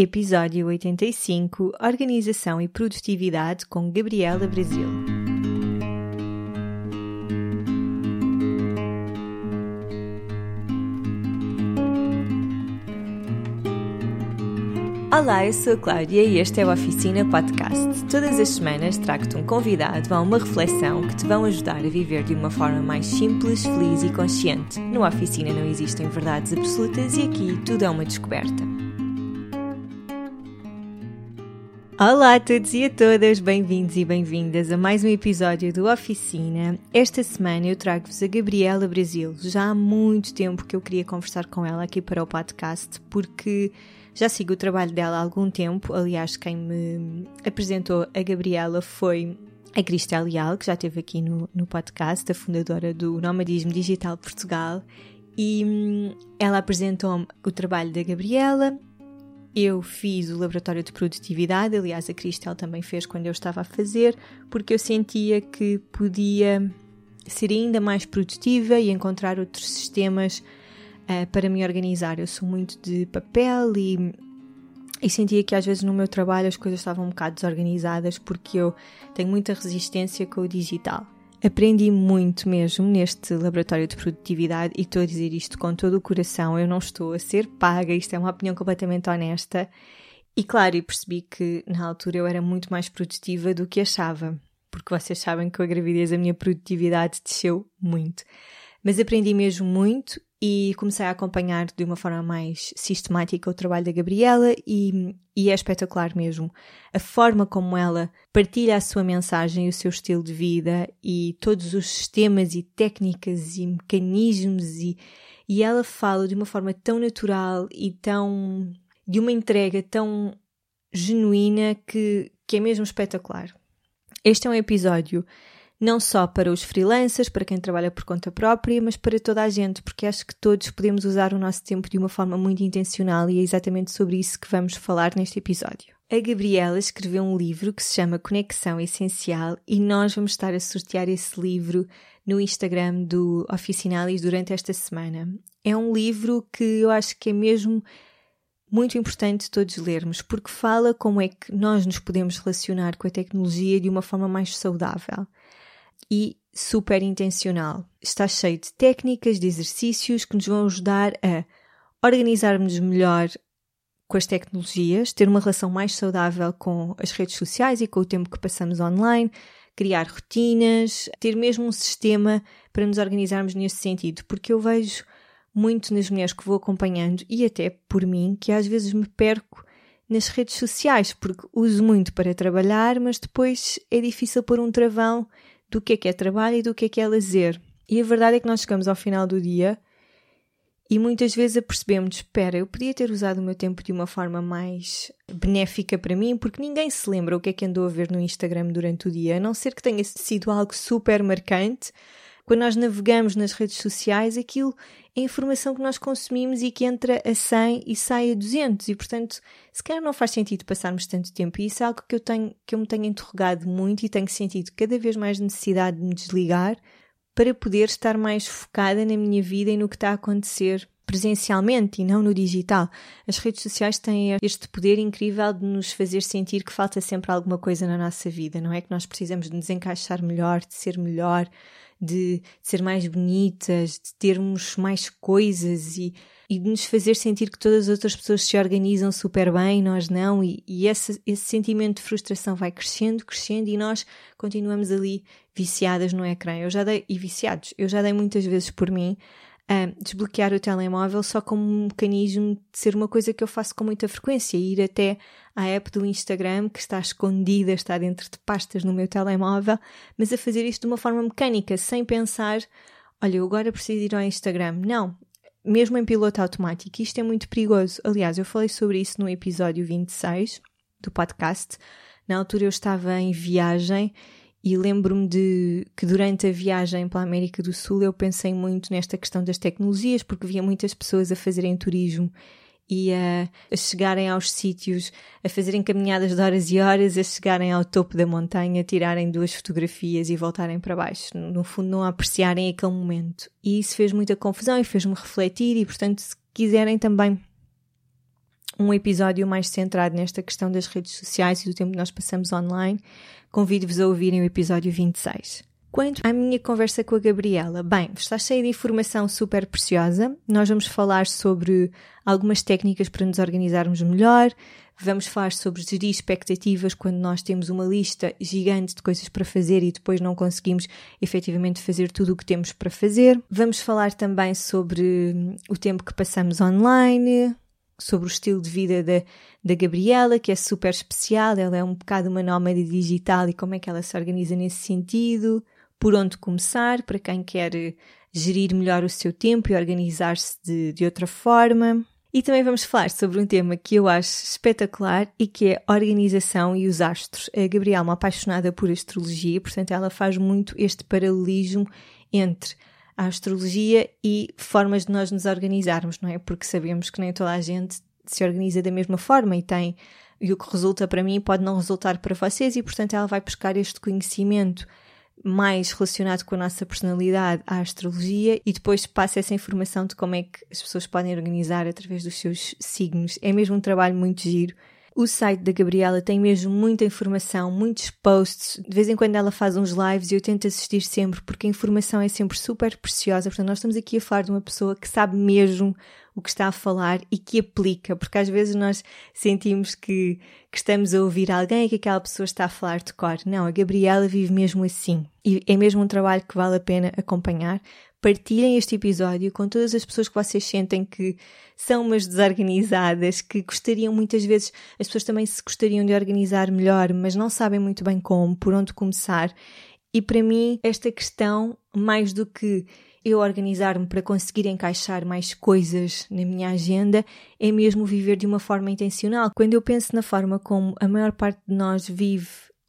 Episódio 85 Organização e Produtividade com Gabriela Brasil. Olá, eu sou a Cláudia e este é o Oficina Podcast. Todas as semanas trago-te um convidado a uma reflexão que te vão ajudar a viver de uma forma mais simples, feliz e consciente. No Oficina não existem verdades absolutas e aqui tudo é uma descoberta. Olá a todos e a todas, bem-vindos e bem-vindas a mais um episódio do Oficina. Esta semana eu trago-vos a Gabriela Brasil. Já há muito tempo que eu queria conversar com ela aqui para o podcast, porque já sigo o trabalho dela há algum tempo. Aliás, quem me apresentou a Gabriela foi a Cristel Leal, que já esteve aqui no, no podcast, a fundadora do Nomadismo Digital Portugal. E hum, ela apresentou-me o trabalho da Gabriela eu fiz o laboratório de produtividade, aliás, a Cristel também fez quando eu estava a fazer, porque eu sentia que podia ser ainda mais produtiva e encontrar outros sistemas uh, para me organizar. Eu sou muito de papel e, e sentia que às vezes no meu trabalho as coisas estavam um bocado desorganizadas porque eu tenho muita resistência com o digital. Aprendi muito mesmo neste laboratório de produtividade e estou a dizer isto com todo o coração. Eu não estou a ser paga, isto é uma opinião completamente honesta. E claro, eu percebi que na altura eu era muito mais produtiva do que achava, porque vocês sabem que com a gravidez a minha produtividade desceu muito. Mas aprendi mesmo muito e comecei a acompanhar de uma forma mais sistemática o trabalho da Gabriela e, e, é espetacular mesmo. A forma como ela partilha a sua mensagem e o seu estilo de vida e todos os sistemas e técnicas e mecanismos e, e ela fala de uma forma tão natural e tão de uma entrega tão genuína que, que é mesmo espetacular. Este é um episódio não só para os freelancers, para quem trabalha por conta própria, mas para toda a gente, porque acho que todos podemos usar o nosso tempo de uma forma muito intencional e é exatamente sobre isso que vamos falar neste episódio. A Gabriela escreveu um livro que se chama Conexão Essencial e nós vamos estar a sortear esse livro no Instagram do Oficinalis durante esta semana. É um livro que eu acho que é mesmo muito importante todos lermos, porque fala como é que nós nos podemos relacionar com a tecnologia de uma forma mais saudável e super intencional. Está cheio de técnicas, de exercícios que nos vão ajudar a organizarmos melhor com as tecnologias, ter uma relação mais saudável com as redes sociais e com o tempo que passamos online, criar rotinas, ter mesmo um sistema para nos organizarmos nesse sentido, porque eu vejo muito nas mulheres que vou acompanhando e até por mim que às vezes me perco nas redes sociais, porque uso muito para trabalhar, mas depois é difícil pôr um travão do que é que é trabalho e do que é que é lazer. E a verdade é que nós chegamos ao final do dia e muitas vezes apercebemos: espera, eu podia ter usado o meu tempo de uma forma mais benéfica para mim, porque ninguém se lembra o que é que andou a ver no Instagram durante o dia, a não ser que tenha sido algo super marcante. Quando nós navegamos nas redes sociais, aquilo é informação que nós consumimos e que entra a 100 e sai a 200 e, portanto, se calhar não faz sentido passarmos tanto tempo. E isso é algo que eu, tenho, que eu me tenho interrogado muito e tenho sentido cada vez mais necessidade de me desligar para poder estar mais focada na minha vida e no que está a acontecer presencialmente e não no digital. As redes sociais têm este poder incrível de nos fazer sentir que falta sempre alguma coisa na nossa vida, não é? Que nós precisamos de nos encaixar melhor, de ser melhor, de, ser mais bonitas, de termos mais coisas e, e de nos fazer sentir que todas as outras pessoas se organizam super bem, nós não, e, e esse, esse sentimento de frustração vai crescendo, crescendo e nós continuamos ali viciadas no ecrã. Eu já dei, e viciados, eu já dei muitas vezes por mim a desbloquear o telemóvel só como um mecanismo de ser uma coisa que eu faço com muita frequência, ir até à app do Instagram que está escondida, está dentro de pastas no meu telemóvel, mas a fazer isto de uma forma mecânica, sem pensar, olha, eu agora preciso ir ao Instagram. Não, mesmo em piloto automático, isto é muito perigoso. Aliás, eu falei sobre isso no episódio 26 do podcast. Na altura eu estava em viagem e lembro-me de que durante a viagem pela América do Sul eu pensei muito nesta questão das tecnologias, porque via muitas pessoas a fazerem turismo e a, a, chegarem aos sítios, a fazerem caminhadas de horas e horas, a chegarem ao topo da montanha, tirarem duas fotografias e voltarem para baixo. No fundo, não apreciarem aquele momento. E isso fez muita confusão e fez-me refletir, e portanto, se quiserem também um episódio mais centrado nesta questão das redes sociais e do tempo que nós passamos online, convido-vos a ouvirem o episódio 26. Quanto à minha conversa com a Gabriela, bem, está cheia de informação super preciosa. Nós vamos falar sobre algumas técnicas para nos organizarmos melhor, vamos falar sobre gerir expectativas quando nós temos uma lista gigante de coisas para fazer e depois não conseguimos efetivamente fazer tudo o que temos para fazer. Vamos falar também sobre o tempo que passamos online, sobre o estilo de vida da, da Gabriela, que é super especial. Ela é um bocado uma nómada digital e como é que ela se organiza nesse sentido por onde começar, para quem quer eh, gerir melhor o seu tempo e organizar-se de, de outra forma. E também vamos falar sobre um tema que eu acho espetacular e que é organização e os astros. A Gabriela é uma apaixonada por astrologia, portanto, ela faz muito este paralelismo entre a astrologia e formas de nós nos organizarmos, não é? Porque sabemos que nem toda a gente se organiza da mesma forma e tem. E o que resulta para mim pode não resultar para vocês, e portanto ela vai buscar este conhecimento mais relacionado com a nossa personalidade à astrologia e depois passa essa informação de como é que as pessoas podem organizar através dos seus signos. É mesmo um trabalho muito giro. O site da Gabriela tem mesmo muita informação, muitos posts. De vez em quando ela faz uns lives e eu tento assistir sempre porque a informação é sempre super preciosa. Portanto, nós estamos aqui a falar de uma pessoa que sabe mesmo o que está a falar e que aplica, porque às vezes nós sentimos que, que estamos a ouvir alguém e que aquela pessoa está a falar de cor. Não, a Gabriela vive mesmo assim. E é mesmo um trabalho que vale a pena acompanhar. Partilhem este episódio com todas as pessoas que vocês sentem que são umas desorganizadas, que gostariam muitas vezes, as pessoas também se gostariam de organizar melhor, mas não sabem muito bem como, por onde começar. E para mim, esta questão, mais do que eu organizar-me para conseguir encaixar mais coisas na minha agenda é mesmo viver de uma forma intencional. Quando eu penso na forma como a maior parte de nós vive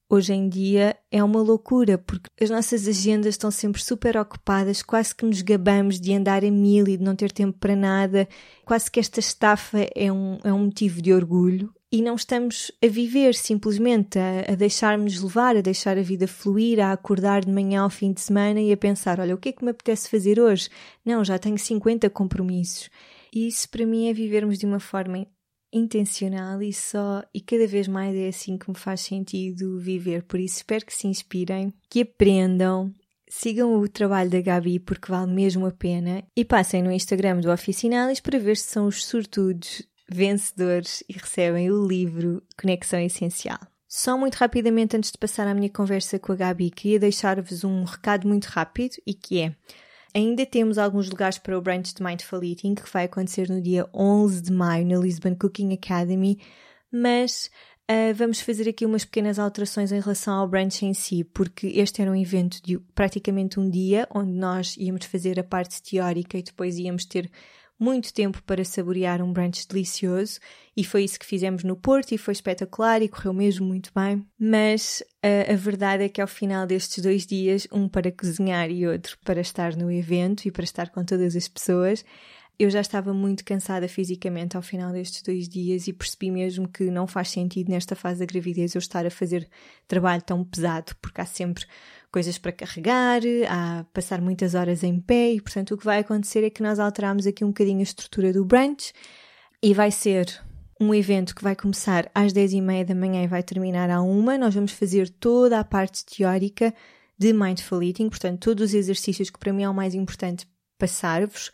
hoje em dia é uma loucura, porque as nossas agendas estão sempre super ocupadas, quase que nos gabamos de andar a mil e de não ter tempo para nada, quase que esta estafa é um, é um motivo de orgulho e não estamos a viver simplesmente, a, a deixar-nos levar, a deixar a vida fluir, a acordar de manhã ao fim de semana e a pensar: olha, o que é que me apetece fazer hoje? Não, já tenho 50 compromissos. E isso para mim é vivermos de uma forma intencional e só e cada vez mais é assim que me faz sentido viver. Por isso espero que se inspirem, que aprendam, sigam o trabalho da Gabi porque vale mesmo a pena e passem no Instagram do Oficinalis para ver se são os sortudos vencedores e recebem o livro Conexão Essencial. Só muito rapidamente antes de passar à minha conversa com a Gabi, queria deixar-vos um recado muito rápido e que é Ainda temos alguns lugares para o brunch de Mindful Eating, que vai acontecer no dia 11 de maio na Lisbon Cooking Academy, mas uh, vamos fazer aqui umas pequenas alterações em relação ao brunch em si, porque este era um evento de praticamente um dia, onde nós íamos fazer a parte teórica e depois íamos ter muito tempo para saborear um brunch delicioso e foi isso que fizemos no Porto e foi espetacular e correu mesmo muito bem. Mas a, a, verdade é que ao final destes dois dias, um para cozinhar e outro para estar no evento e para estar com todas as pessoas, eu já estava muito cansada fisicamente ao final destes dois dias e percebi mesmo que não faz sentido nesta fase da gravidez eu estar a fazer trabalho tão pesado, porque há sempre coisas para carregar, a passar muitas horas em pé e, portanto, o que vai acontecer é que nós alteramos aqui um bocadinho a estrutura do brunch e vai ser um evento que vai começar às 10 e meia da manhã e vai terminar à uma. Nós vamos fazer toda a parte teórica de Mindful Eating, portanto, todos os exercícios que para mim é o mais importante passar-vos,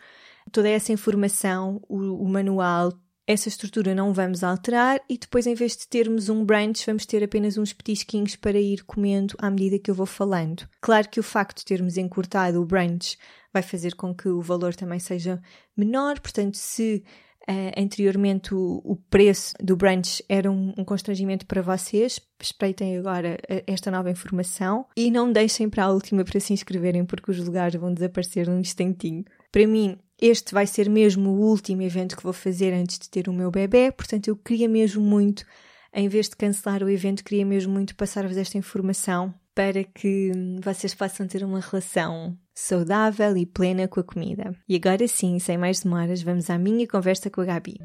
toda essa informação, o, o manual, essa estrutura não vamos alterar e depois, em vez de termos um brunch, vamos ter apenas uns petisquinhos para ir comendo à medida que eu vou falando. Claro que o facto de termos encurtado o brunch vai fazer com que o valor também seja menor, portanto, se Uh, anteriormente o, o, preço do brunch era um, um, constrangimento para vocês. Espreitem agora eh, esta nova informação e não deixem para a última para se inscreverem porque os lugares vão desaparecer num instantinho. Para mim, este vai ser mesmo o último evento que vou fazer antes de ter o meu bebê, portanto eu queria mesmo muito, em vez de cancelar o evento, queria mesmo muito passar-vos esta informação para que vocês possam ter uma relação saudável e plena com a comida. E agora sim, sem mais demoras, vamos à minha conversa com a Gabi.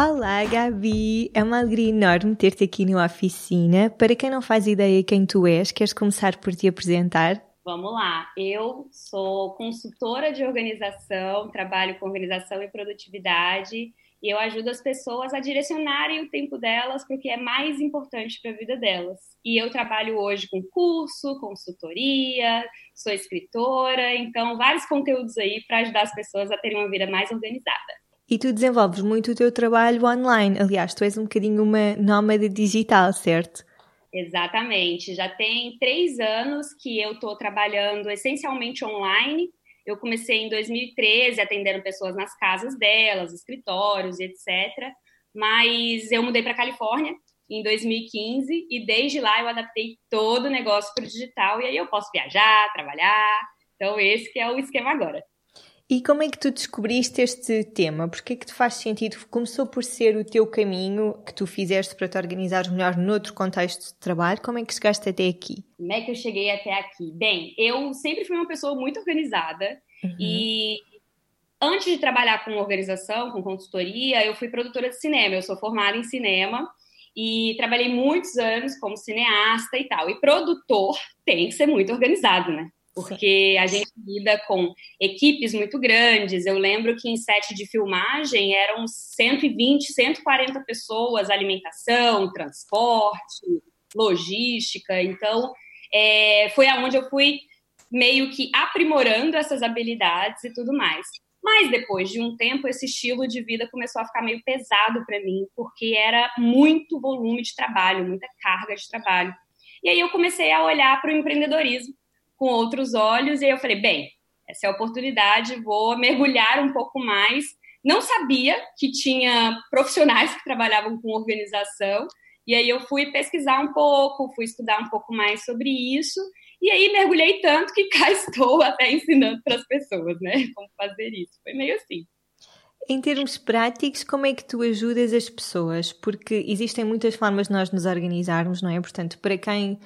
Olá, Gabi! É uma alegria enorme ter-te aqui na oficina. Para quem não faz ideia quem tu és, queres começar por te apresentar? Vamos lá. Eu sou consultora de organização, trabalho com organização e produtividade e eu ajudo as pessoas a direcionarem o tempo delas para o que é mais importante para a vida delas. E eu trabalho hoje com curso, consultoria, sou escritora, então vários conteúdos aí para ajudar as pessoas a terem uma vida mais organizada. E tu desenvolves muito o teu trabalho online. Aliás, tu és um bocadinho uma nómada digital, certo? Exatamente. Já tem três anos que eu estou trabalhando essencialmente online. Eu comecei em 2013 atendendo pessoas nas casas delas, escritórios etc. Mas eu mudei para Califórnia em 2015 e desde lá eu adaptei todo o negócio para o digital e aí eu posso viajar, trabalhar. Então esse que é o esquema agora. E como é que tu descobriste este tema? Porque é que te faz sentido? Começou por ser o teu caminho que tu fizeste para te organizares melhor noutro contexto de trabalho. Como é que chegaste até aqui? Como é que eu cheguei até aqui? Bem, eu sempre fui uma pessoa muito organizada uhum. e antes de trabalhar com organização, com consultoria, eu fui produtora de cinema. Eu sou formada em cinema e trabalhei muitos anos como cineasta e tal. E produtor tem que ser muito organizado, né? Porque a gente lida com equipes muito grandes. Eu lembro que em set de filmagem eram 120, 140 pessoas, alimentação, transporte, logística. Então, é, foi aonde eu fui meio que aprimorando essas habilidades e tudo mais. Mas depois de um tempo, esse estilo de vida começou a ficar meio pesado para mim, porque era muito volume de trabalho, muita carga de trabalho. E aí eu comecei a olhar para o empreendedorismo com outros olhos. E aí eu falei, bem, essa é a oportunidade, vou mergulhar um pouco mais. Não sabia que tinha profissionais que trabalhavam com organização. E aí eu fui pesquisar um pouco, fui estudar um pouco mais sobre isso. E aí mergulhei tanto que cá estou até ensinando para as pessoas, né? Como fazer isso. Foi meio assim. Em termos práticos, como é que tu ajudas as pessoas? Porque existem muitas formas de nós nos organizarmos, não é? Portanto, para quem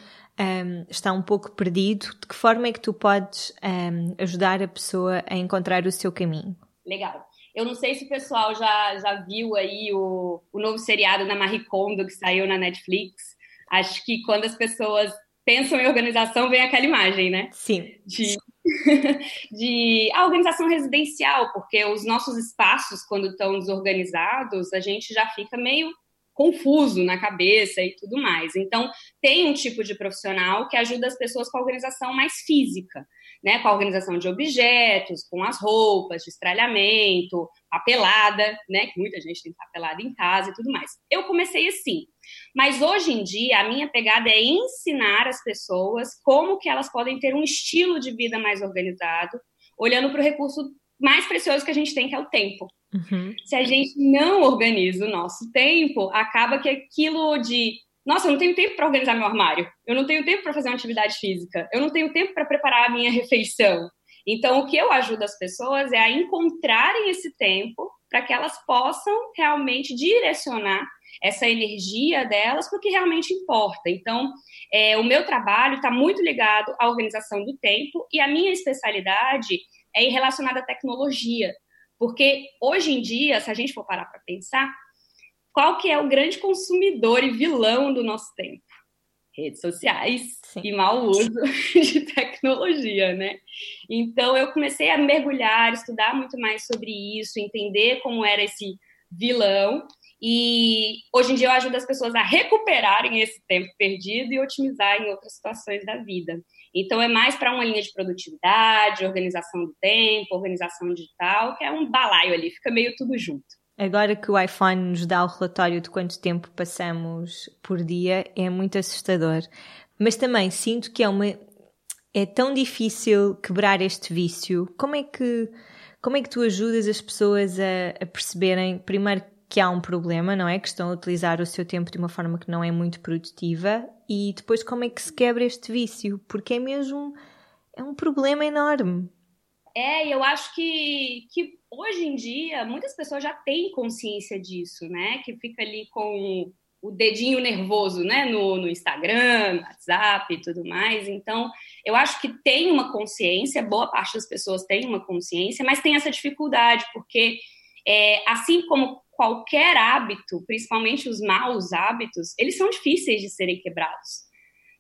um, está um pouco perdido, de que forma é que tu podes um, ajudar a pessoa a encontrar o seu caminho? Legal. Eu não sei se o pessoal já, já viu aí o, o novo seriado da Marie Kondo que saiu na Netflix. Acho que quando as pessoas pensam em organização, vem aquela imagem, né? Sim. De, de a organização residencial, porque os nossos espaços, quando estão desorganizados, a gente já fica meio confuso na cabeça e tudo mais. Então, tem um tipo de profissional que ajuda as pessoas com a organização mais física, né? Com a organização de objetos, com as roupas, de estralhamento, papelada, né? Que muita gente tem papelada em casa e tudo mais. Eu comecei assim. Mas hoje em dia, a minha pegada é ensinar as pessoas como que elas podem ter um estilo de vida mais organizado, olhando para o recurso mais precioso que a gente tem, que é o tempo. Uhum. Se a gente não organiza o nosso tempo, acaba que aquilo de nossa, eu não tenho tempo para organizar meu armário, eu não tenho tempo para fazer uma atividade física, eu não tenho tempo para preparar a minha refeição. Então, o que eu ajudo as pessoas é a encontrarem esse tempo para que elas possam realmente direcionar essa energia delas para o que realmente importa. Então, é, o meu trabalho está muito ligado à organização do tempo e a minha especialidade é relacionada à tecnologia. Porque hoje em dia, se a gente for parar para pensar, qual que é o grande consumidor e vilão do nosso tempo? Redes sociais Sim. e mau uso de tecnologia, né? Então eu comecei a mergulhar, estudar muito mais sobre isso, entender como era esse vilão e hoje em dia eu ajudo as pessoas a recuperarem esse tempo perdido e otimizar em outras situações da vida. Então, é mais para uma linha de produtividade, organização do tempo, organização digital, que é um balaio ali, fica meio tudo junto. Agora que o iPhone nos dá o relatório de quanto tempo passamos por dia, é muito assustador. Mas também sinto que é uma. É tão difícil quebrar este vício. Como é que, como é que tu ajudas as pessoas a, a perceberem, primeiro, que há um problema, não é? Que estão a utilizar o seu tempo de uma forma que não é muito produtiva e depois como é que se quebra este vício? Porque é mesmo é um problema enorme. É, eu acho que, que hoje em dia muitas pessoas já têm consciência disso, né? Que fica ali com o dedinho nervoso, né? No, no Instagram, no WhatsApp e tudo mais. Então, eu acho que tem uma consciência, boa parte das pessoas tem uma consciência, mas tem essa dificuldade, porque é, assim como qualquer hábito, principalmente os maus hábitos, eles são difíceis de serem quebrados,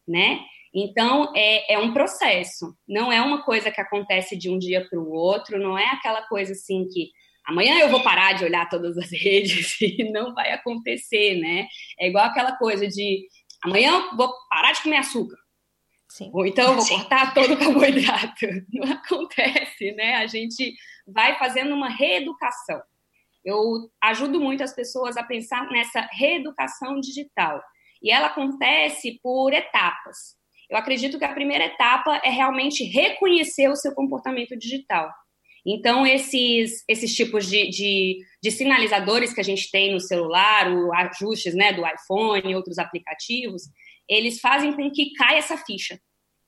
né? Então, é, é um processo, não é uma coisa que acontece de um dia para o outro, não é aquela coisa assim que amanhã eu vou parar de olhar todas as redes e não vai acontecer, né? É igual aquela coisa de amanhã eu vou parar de comer açúcar. Sim. Ou então eu vou Sim. cortar todo o carboidrato. Não acontece, né? A gente vai fazendo uma reeducação. Eu ajudo muito as pessoas a pensar nessa reeducação digital. E ela acontece por etapas. Eu acredito que a primeira etapa é realmente reconhecer o seu comportamento digital. Então, esses, esses tipos de, de, de, sinalizadores que a gente tem no celular, os ajustes né, do iPhone e outros aplicativos, eles fazem com que caia essa ficha.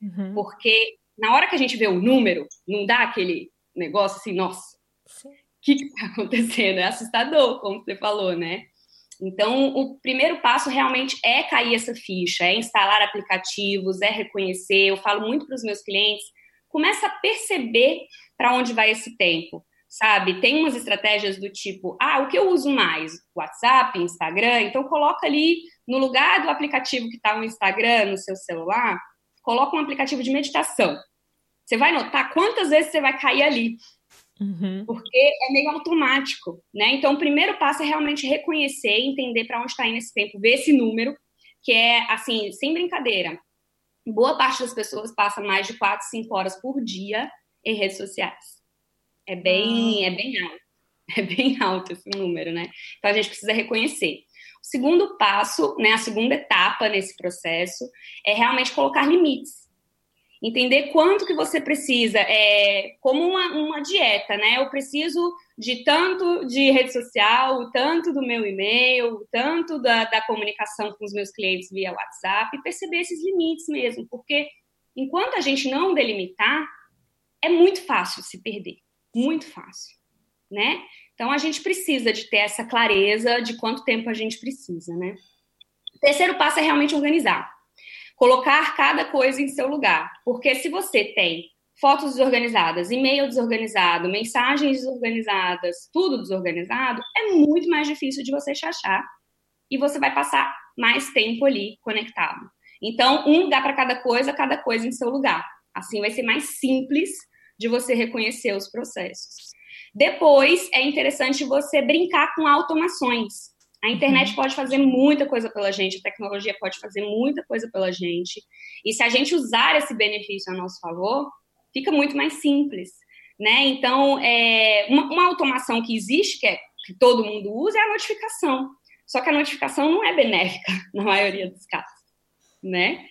Uhum. Porque na hora que a gente vê o número, não dá aquele negócio assim, nossa, que está acontecendo? É assustador, como você falou, né? Então, o primeiro passo realmente é cair essa ficha, é instalar aplicativos, é reconhecer. Eu falo muito para os meus clientes, começa a perceber para onde vai esse tempo, sabe? Tem umas estratégias do tipo, ah, o que eu uso mais? WhatsApp, Instagram? Então, coloca ali no lugar do aplicativo que está no Instagram, no seu celular, coloca um aplicativo de meditação. Você vai notar quantas vezes você vai cair ali, Uhum. Porque é meio automático, né? Então, o primeiro passo é realmente reconhecer, entender para onde está indo esse tempo, ver esse número, que é, assim, sem brincadeira. Boa parte das pessoas passa mais de 4, 5 horas por dia em redes sociais. É bem, ah. é bem alto. É bem alto esse número, né? Então, a gente precisa reconhecer. O segundo passo, né, a segunda etapa nesse processo, é realmente colocar limites entender quanto que você precisa, é, como uma, uma dieta, né? Eu preciso de tanto de rede social, tanto do meu e-mail, tanto da, da comunicação com os meus clientes via WhatsApp, e perceber esses limites mesmo, porque enquanto a gente não delimitar, é muito fácil se perder, muito fácil, né? Então a gente precisa de ter essa clareza de quanto tempo a gente precisa, né? O terceiro passo é realmente organizar colocar cada coisa em seu lugar. Porque se você tem fotos desorganizadas, e-mail desorganizado, mensagens desorganizadas, tudo desorganizado, é muito mais difícil de você achar e você vai passar mais tempo ali conectado. Então, um lugar para cada coisa, cada coisa em seu lugar. Assim vai ser mais simples de você reconhecer os processos. Depois, é interessante você brincar com automações. A internet uhum. pode fazer muita coisa pela gente, a tecnologia pode fazer muita coisa pela gente. E se a gente usar esse benefício a nosso favor, fica muito mais simples. Né? Então, é, uma, uma automação que existe, que, é, que todo mundo usa, é a notificação. Só que a notificação não é benéfica na maioria dos casos. Né?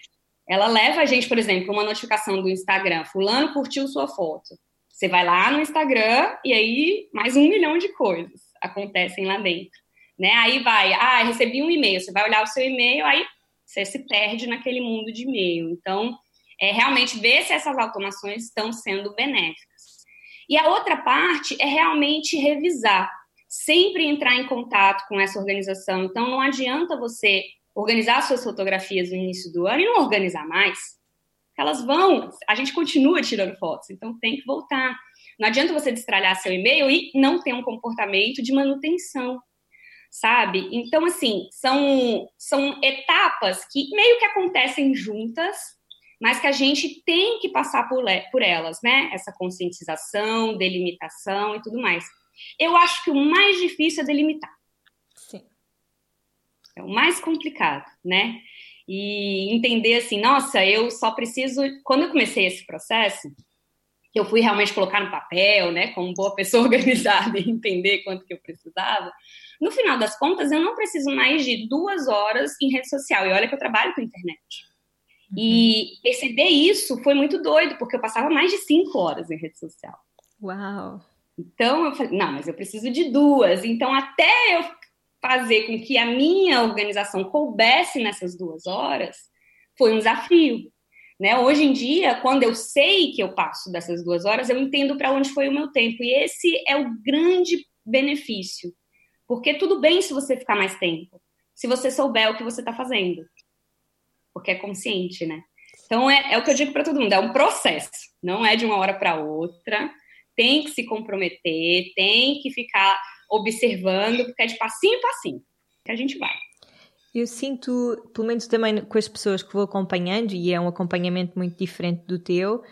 Ela leva a gente, por exemplo, uma notificação do Instagram, fulano curtiu sua foto. Você vai lá no Instagram e aí mais um milhão de coisas acontecem lá dentro né? Aí vai, ah, recebi um e-mail, você vai olhar o seu e-mail, aí você se perde naquele mundo de e-mail. Então, é realmente ver se essas automações estão sendo benéficas. E a outra parte é realmente revisar, sempre entrar em contato com essa organização. Então, não adianta você organizar suas fotografias no início do ano e não organizar mais. Elas vão, a gente continua tirando fotos, então tem que voltar. Não adianta você destralhar seu e-mail e não ter um comportamento de manutenção sabe? Então, assim, são, são etapas que meio que acontecem juntas, mas que a gente tem que passar por, por elas, né? Essa conscientização, delimitação e tudo mais. Eu acho que o mais difícil é delimitar. Sim. É o mais complicado, né? E entender assim, nossa, eu só preciso. Quando eu comecei esse processo, eu fui realmente colocar no papel, né, como boa pessoa organizada e entender quanto que eu precisava, no final das contas, eu não preciso mais de duas horas em rede social. E olha que eu trabalho com internet. Uhum. E perceber isso foi muito doido, porque eu passava mais de cinco horas em rede social. Uau! Então eu falei, não, mas eu preciso de duas. Então, até eu fazer com que a minha organização coubesse nessas duas horas, foi um desafio. Né? Hoje em dia, quando eu sei que eu passo dessas duas horas, eu entendo para onde foi o meu tempo. E esse é o grande benefício porque tudo bem se você ficar mais tempo, se você souber o que você está fazendo. Porque é consciente, né? Então é, é o que eu digo para todo mundo, é um processo, não é de uma hora para outra. Tem que se comprometer, tem que ficar observando, porque é de passinho em passinho que a gente vai. Eu sinto, pelo menos também com as pessoas que vou acompanhando, e é um acompanhamento muito diferente do teu,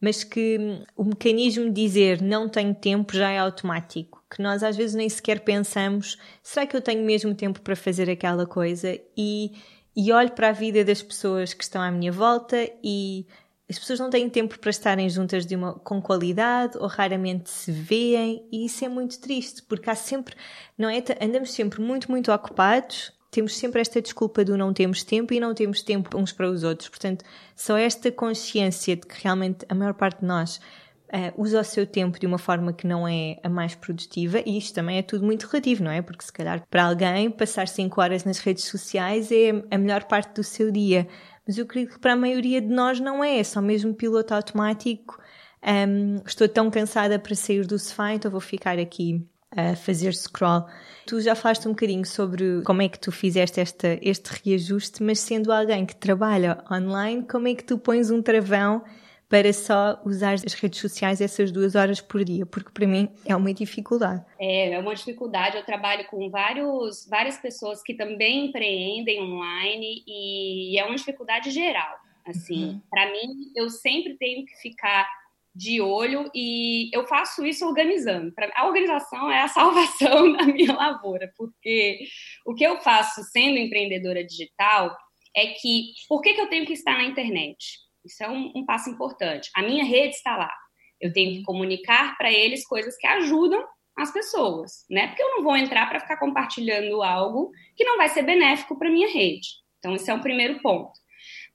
mas que o mecanismo de dizer não tenho tempo já é automático. Que nós às vezes nem sequer pensamos, será que eu tenho mesmo tempo para fazer aquela coisa? E, e olho para a vida das pessoas que estão à minha volta e as pessoas não têm tempo para estarem juntas de uma, com qualidade ou raramente se veem e isso é muito triste porque há sempre, não é? Andamos sempre muito, muito ocupados temos sempre esta desculpa do não temos tempo e não temos tempo uns para os outros. Portanto, só esta consciência de que realmente a maior parte de nós uh, usa o seu tempo de uma forma que não é a mais produtiva, e isto também é tudo muito relativo, não é? Porque se calhar para alguém passar 5 horas nas redes sociais é a melhor parte do seu dia. Mas eu acredito que para a maioria de nós não é, é só mesmo piloto automático. Um, estou tão cansada para sair do sofá, então vou ficar aqui a fazer scroll. Tu já falaste um bocadinho sobre como é que tu fizeste esta, este reajuste, mas sendo alguém que trabalha online, como é que tu pões um travão para só usar as redes sociais essas duas horas por dia? Porque para mim é uma dificuldade. É, é uma dificuldade. Eu trabalho com vários, várias pessoas que também empreendem online e é uma dificuldade geral. Assim, uhum. para mim, eu sempre tenho que ficar de olho e eu faço isso organizando. A organização é a salvação da minha lavoura, porque o que eu faço sendo empreendedora digital é que por que, que eu tenho que estar na internet? Isso é um, um passo importante. A minha rede está lá. Eu tenho que comunicar para eles coisas que ajudam as pessoas, né? Porque eu não vou entrar para ficar compartilhando algo que não vai ser benéfico para minha rede. Então, esse é o primeiro ponto.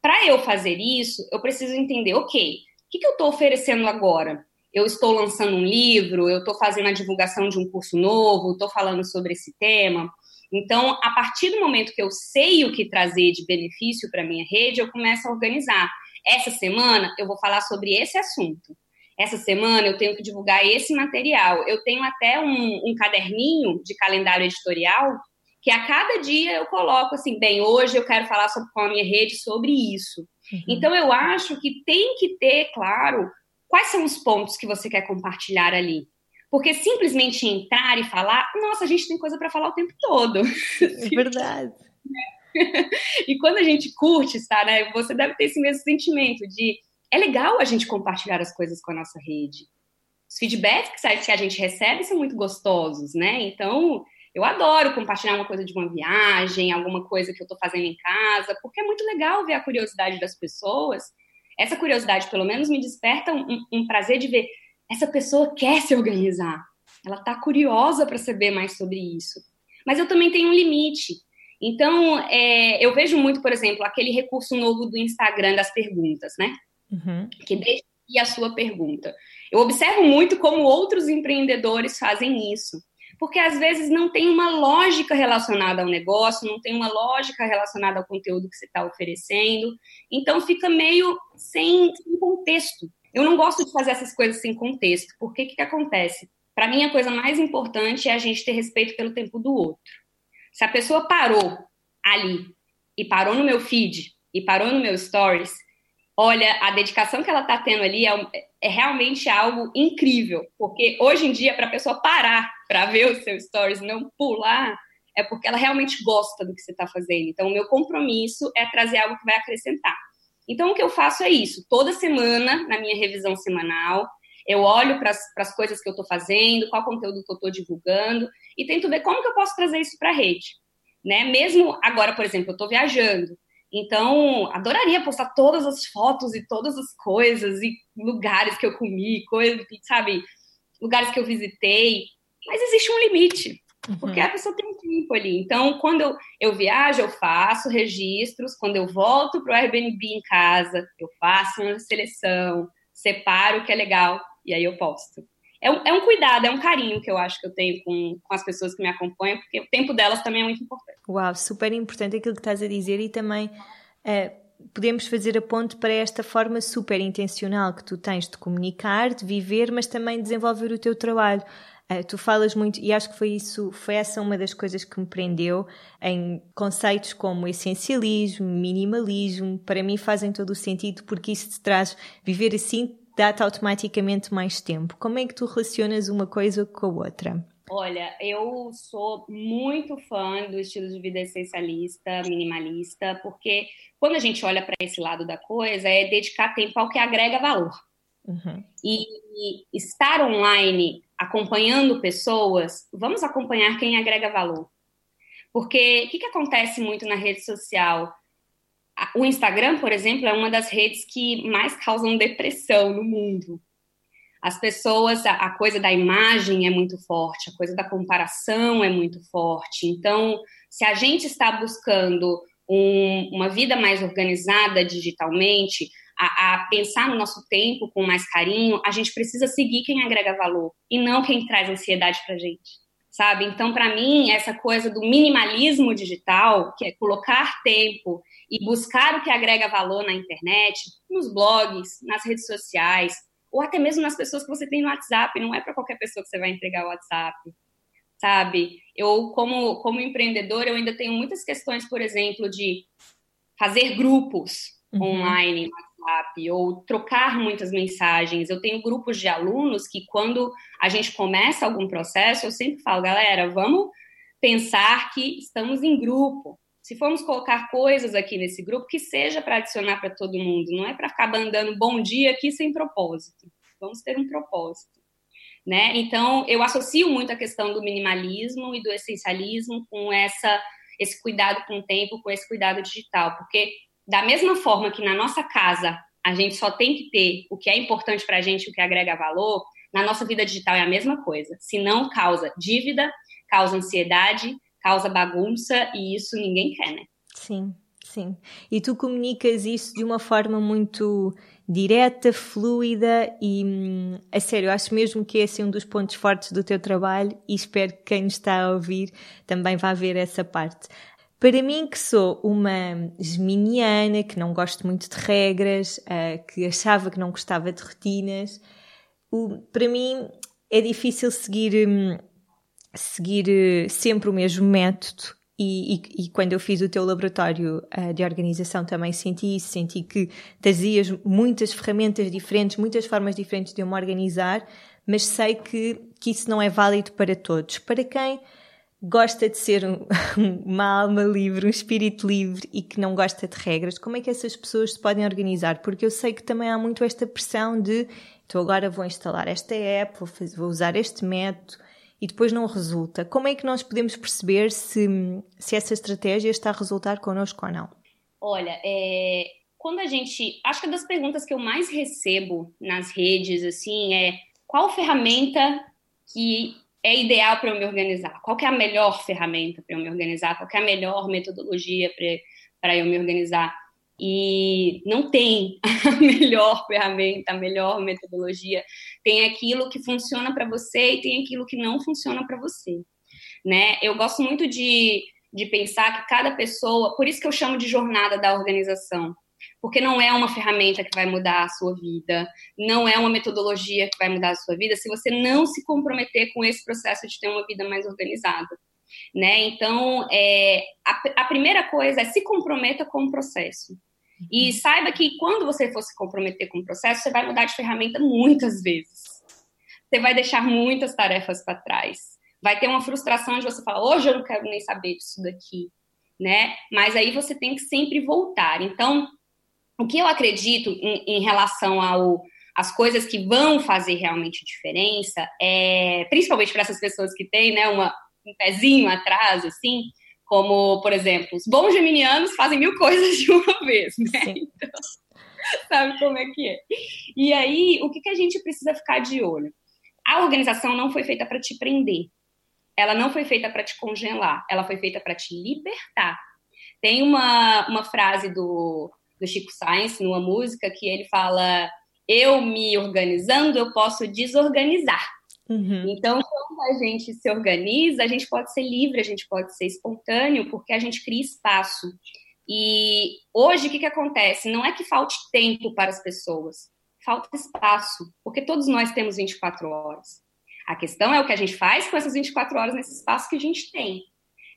Para eu fazer isso, eu preciso entender, ok, que, que eu estou oferecendo agora? Eu estou lançando um livro, eu estou fazendo a divulgação de um curso novo, estou falando sobre esse tema. Então, a partir do momento que eu sei o que trazer de benefício para minha rede, eu começo a organizar. Essa semana eu vou falar sobre esse assunto. Essa semana eu tenho que divulgar esse material. Eu tenho até um, um caderninho de calendário editorial que a cada dia eu coloco assim, bem, hoje eu quero falar sobre, com a minha rede sobre isso. Uhum. Então, eu acho que tem que ter, claro, quais são os pontos que você quer compartilhar ali. Porque simplesmente entrar e falar, nossa, a gente tem coisa para falar o tempo todo. É verdade. e quando a gente curte, tá, né, você deve ter esse mesmo sentimento de é legal a gente compartilhar as coisas com a nossa rede. Os feedbacks que a gente recebe são muito gostosos, né? Então, eu adoro compartilhar uma coisa de uma viagem, alguma coisa que eu estou fazendo em casa, porque é muito legal ver a curiosidade das pessoas. Essa curiosidade, pelo menos, me desperta um, um prazer de ver essa pessoa quer se organizar. Ela está curiosa para saber mais sobre isso. Mas eu também tenho um limite. Então, é, eu vejo muito, por exemplo, aquele recurso novo do Instagram das perguntas, né? Uhum. Que deixa a sua pergunta. Eu observo muito como outros empreendedores fazem isso porque às vezes não tem uma lógica relacionada ao negócio, não tem uma lógica relacionada ao conteúdo que você está oferecendo, então fica meio sem, sem, contexto. Eu não gosto de fazer essas coisas sem contexto, porque o que, que acontece? Para mim, a coisa mais importante é a gente ter respeito pelo tempo do outro. Se a pessoa parou ali e parou no meu feed e parou no meu stories, olha, a dedicação que ela está tendo ali é, é, realmente algo incrível, porque hoje em dia, para a pessoa parar para ver os seus stories não pular, é porque ela realmente gosta do que você está fazendo. Então, o meu compromisso é trazer algo que vai acrescentar. Então, o que eu faço é isso. Toda semana, na minha revisão semanal, eu olho para as coisas que eu estou fazendo, qual conteúdo que eu estou divulgando, e tento ver como que eu posso trazer isso para a rede. Né? Mesmo agora, por exemplo, eu estou viajando. Então, adoraria postar todas as fotos e todas as coisas e lugares que eu comi, coisas, sabe, lugares que eu visitei. Mas existe um limite, uhum. porque a pessoa tem um tempo ali. Então, quando eu, eu viajo, eu faço registros. Quando eu volto para o Airbnb em casa, eu faço uma seleção, separo o que é legal e aí eu posto. É um, é um, cuidado, é um carinho que eu acho que eu tenho com, com as pessoas que me acompanham, porque o tempo delas também é muito importante. Uau, super importante aquilo que estás a dizer e também é, podemos fazer a ponte para esta forma super intencional que tu tens de comunicar, de viver, mas também desenvolver o teu trabalho. Uh, tu falas muito, e acho que foi isso, foi essa uma das coisas que me prendeu em conceitos como essencialismo, minimalismo, para mim fazem todo o sentido porque isso te traz viver assim dá-te automaticamente mais tempo. Como é que tu relacionas uma coisa com a outra? Olha, eu sou muito fã do estilo de vida essencialista, minimalista, porque quando a gente olha para esse lado da coisa, é dedicar tempo ao que agrega valor. Uhum. E, e estar online acompanhando pessoas, vamos acompanhar quem agrega valor. Porque o que, que acontece muito na rede social? O Instagram, por exemplo, é uma das redes que mais causam depressão no mundo. As pessoas, a, coisa da imagem é muito forte, a coisa da comparação é muito forte. Então, se a gente está buscando um, uma vida mais organizada digitalmente, a, a, pensar no nosso tempo com mais carinho, a gente precisa seguir quem agrega valor e não quem traz ansiedade para gente. Sabe? Então, para mim, essa coisa do minimalismo digital, que é colocar tempo e buscar o que agrega valor na internet, nos blogs, nas redes sociais, ou até mesmo nas pessoas que você tem no WhatsApp, não é para qualquer pessoa que você vai entregar o WhatsApp, sabe? Eu, como, como empreendedor, eu ainda tenho muitas questões, por exemplo, de fazer grupos uhum. online no WhatsApp ou trocar muitas mensagens. Eu tenho grupos de alunos que, quando a gente começa algum processo, eu sempre falo, galera, vamos pensar que estamos em grupo, se formos colocar coisas aqui nesse grupo, que seja para adicionar para todo mundo, não é para ficar mandando bom dia aqui sem propósito. Vamos ter um propósito. Né? Então, eu associo muito a questão do minimalismo e do essencialismo com essa, esse cuidado com o tempo, com esse cuidado digital, porque da mesma forma que na nossa casa a gente só tem que ter o que é importante para a gente, o que agrega valor, na nossa vida digital é a mesma coisa. Se não causa dívida, causa ansiedade, causa bagunça e isso ninguém quer, né? Sim, sim. E tu comunicas isso de uma forma muito direta, fluida e a sério, acho mesmo que esse é um dos pontos fortes do teu trabalho e espero que quem nos está a ouvir também vá ver essa parte. Para mim, que sou uma geminiana, que não gosto muito de regras, uh, que achava que não gostava de rotinas, o, para mim é difícil seguir um, seguir eh, sempre o mesmo método e, e, e, quando eu fiz o teu laboratório uh, de organização também senti isso, senti que trazias muitas ferramentas diferentes, muitas formas diferentes de eu me organizar, mas sei que, que isso não é válido para todos. Para quem gosta de ser um, uma alma livre, um espírito livre e que não gosta de regras, como é que essas pessoas se podem organizar? Porque eu sei que também há muito esta pressão de então agora vou instalar esta app, vou, fazer, vou usar este método, e depois não resulta, como é que nós podemos perceber se, se essa estratégia está a resultar connosco ou não? Olha, é, quando a gente. Acho que uma das perguntas que eu mais recebo nas redes, assim, é qual ferramenta que é ideal para eu me organizar? Qual é a melhor ferramenta para eu me organizar? Qual é a melhor metodologia para eu me organizar? e não tem a melhor ferramenta, a melhor metodologia. Tem aquilo que funciona para você e tem aquilo que não funciona para você, né? Eu gosto muito de, de pensar que cada pessoa, por isso que eu chamo de jornada da organização, porque não é uma ferramenta que vai mudar a sua vida, não é uma metodologia que vai mudar a sua vida se você não se comprometer com esse processo de ter uma vida mais organizada. Né? Então, é, a, a primeira coisa é se comprometa com o processo. E saiba que quando você for se comprometer com o processo, você vai mudar de ferramenta muitas vezes. Você vai deixar muitas tarefas para trás. Vai ter uma frustração de você falar, hoje eu não quero nem saber disso daqui, né? Mas aí você tem que sempre voltar. Então, o que eu acredito em, em relação ao as coisas que vão fazer realmente diferença, é, principalmente para essas pessoas que têm né, uma, um pezinho atrás, assim, como, por exemplo, os bons geminianos fazem mil coisas de uma vez, né? Então, sabe como é que é? E aí, o que, que a gente precisa ficar de olho? A organização não foi feita para te prender. Ela não foi feita para te congelar. Ela foi feita para te libertar. Tem uma, uma frase do, do Chico Sainz, numa música, que ele fala: Eu me organizando, eu posso desorganizar. Uhum. Então, quando a gente se organiza, a gente pode ser livre, a gente pode ser espontâneo, porque a gente cria espaço. E hoje, o que, que acontece? Não é que falte tempo para as pessoas, falta espaço, porque todos nós temos 24 horas. A questão é o que a gente faz com essas 24 horas nesse espaço que a gente tem,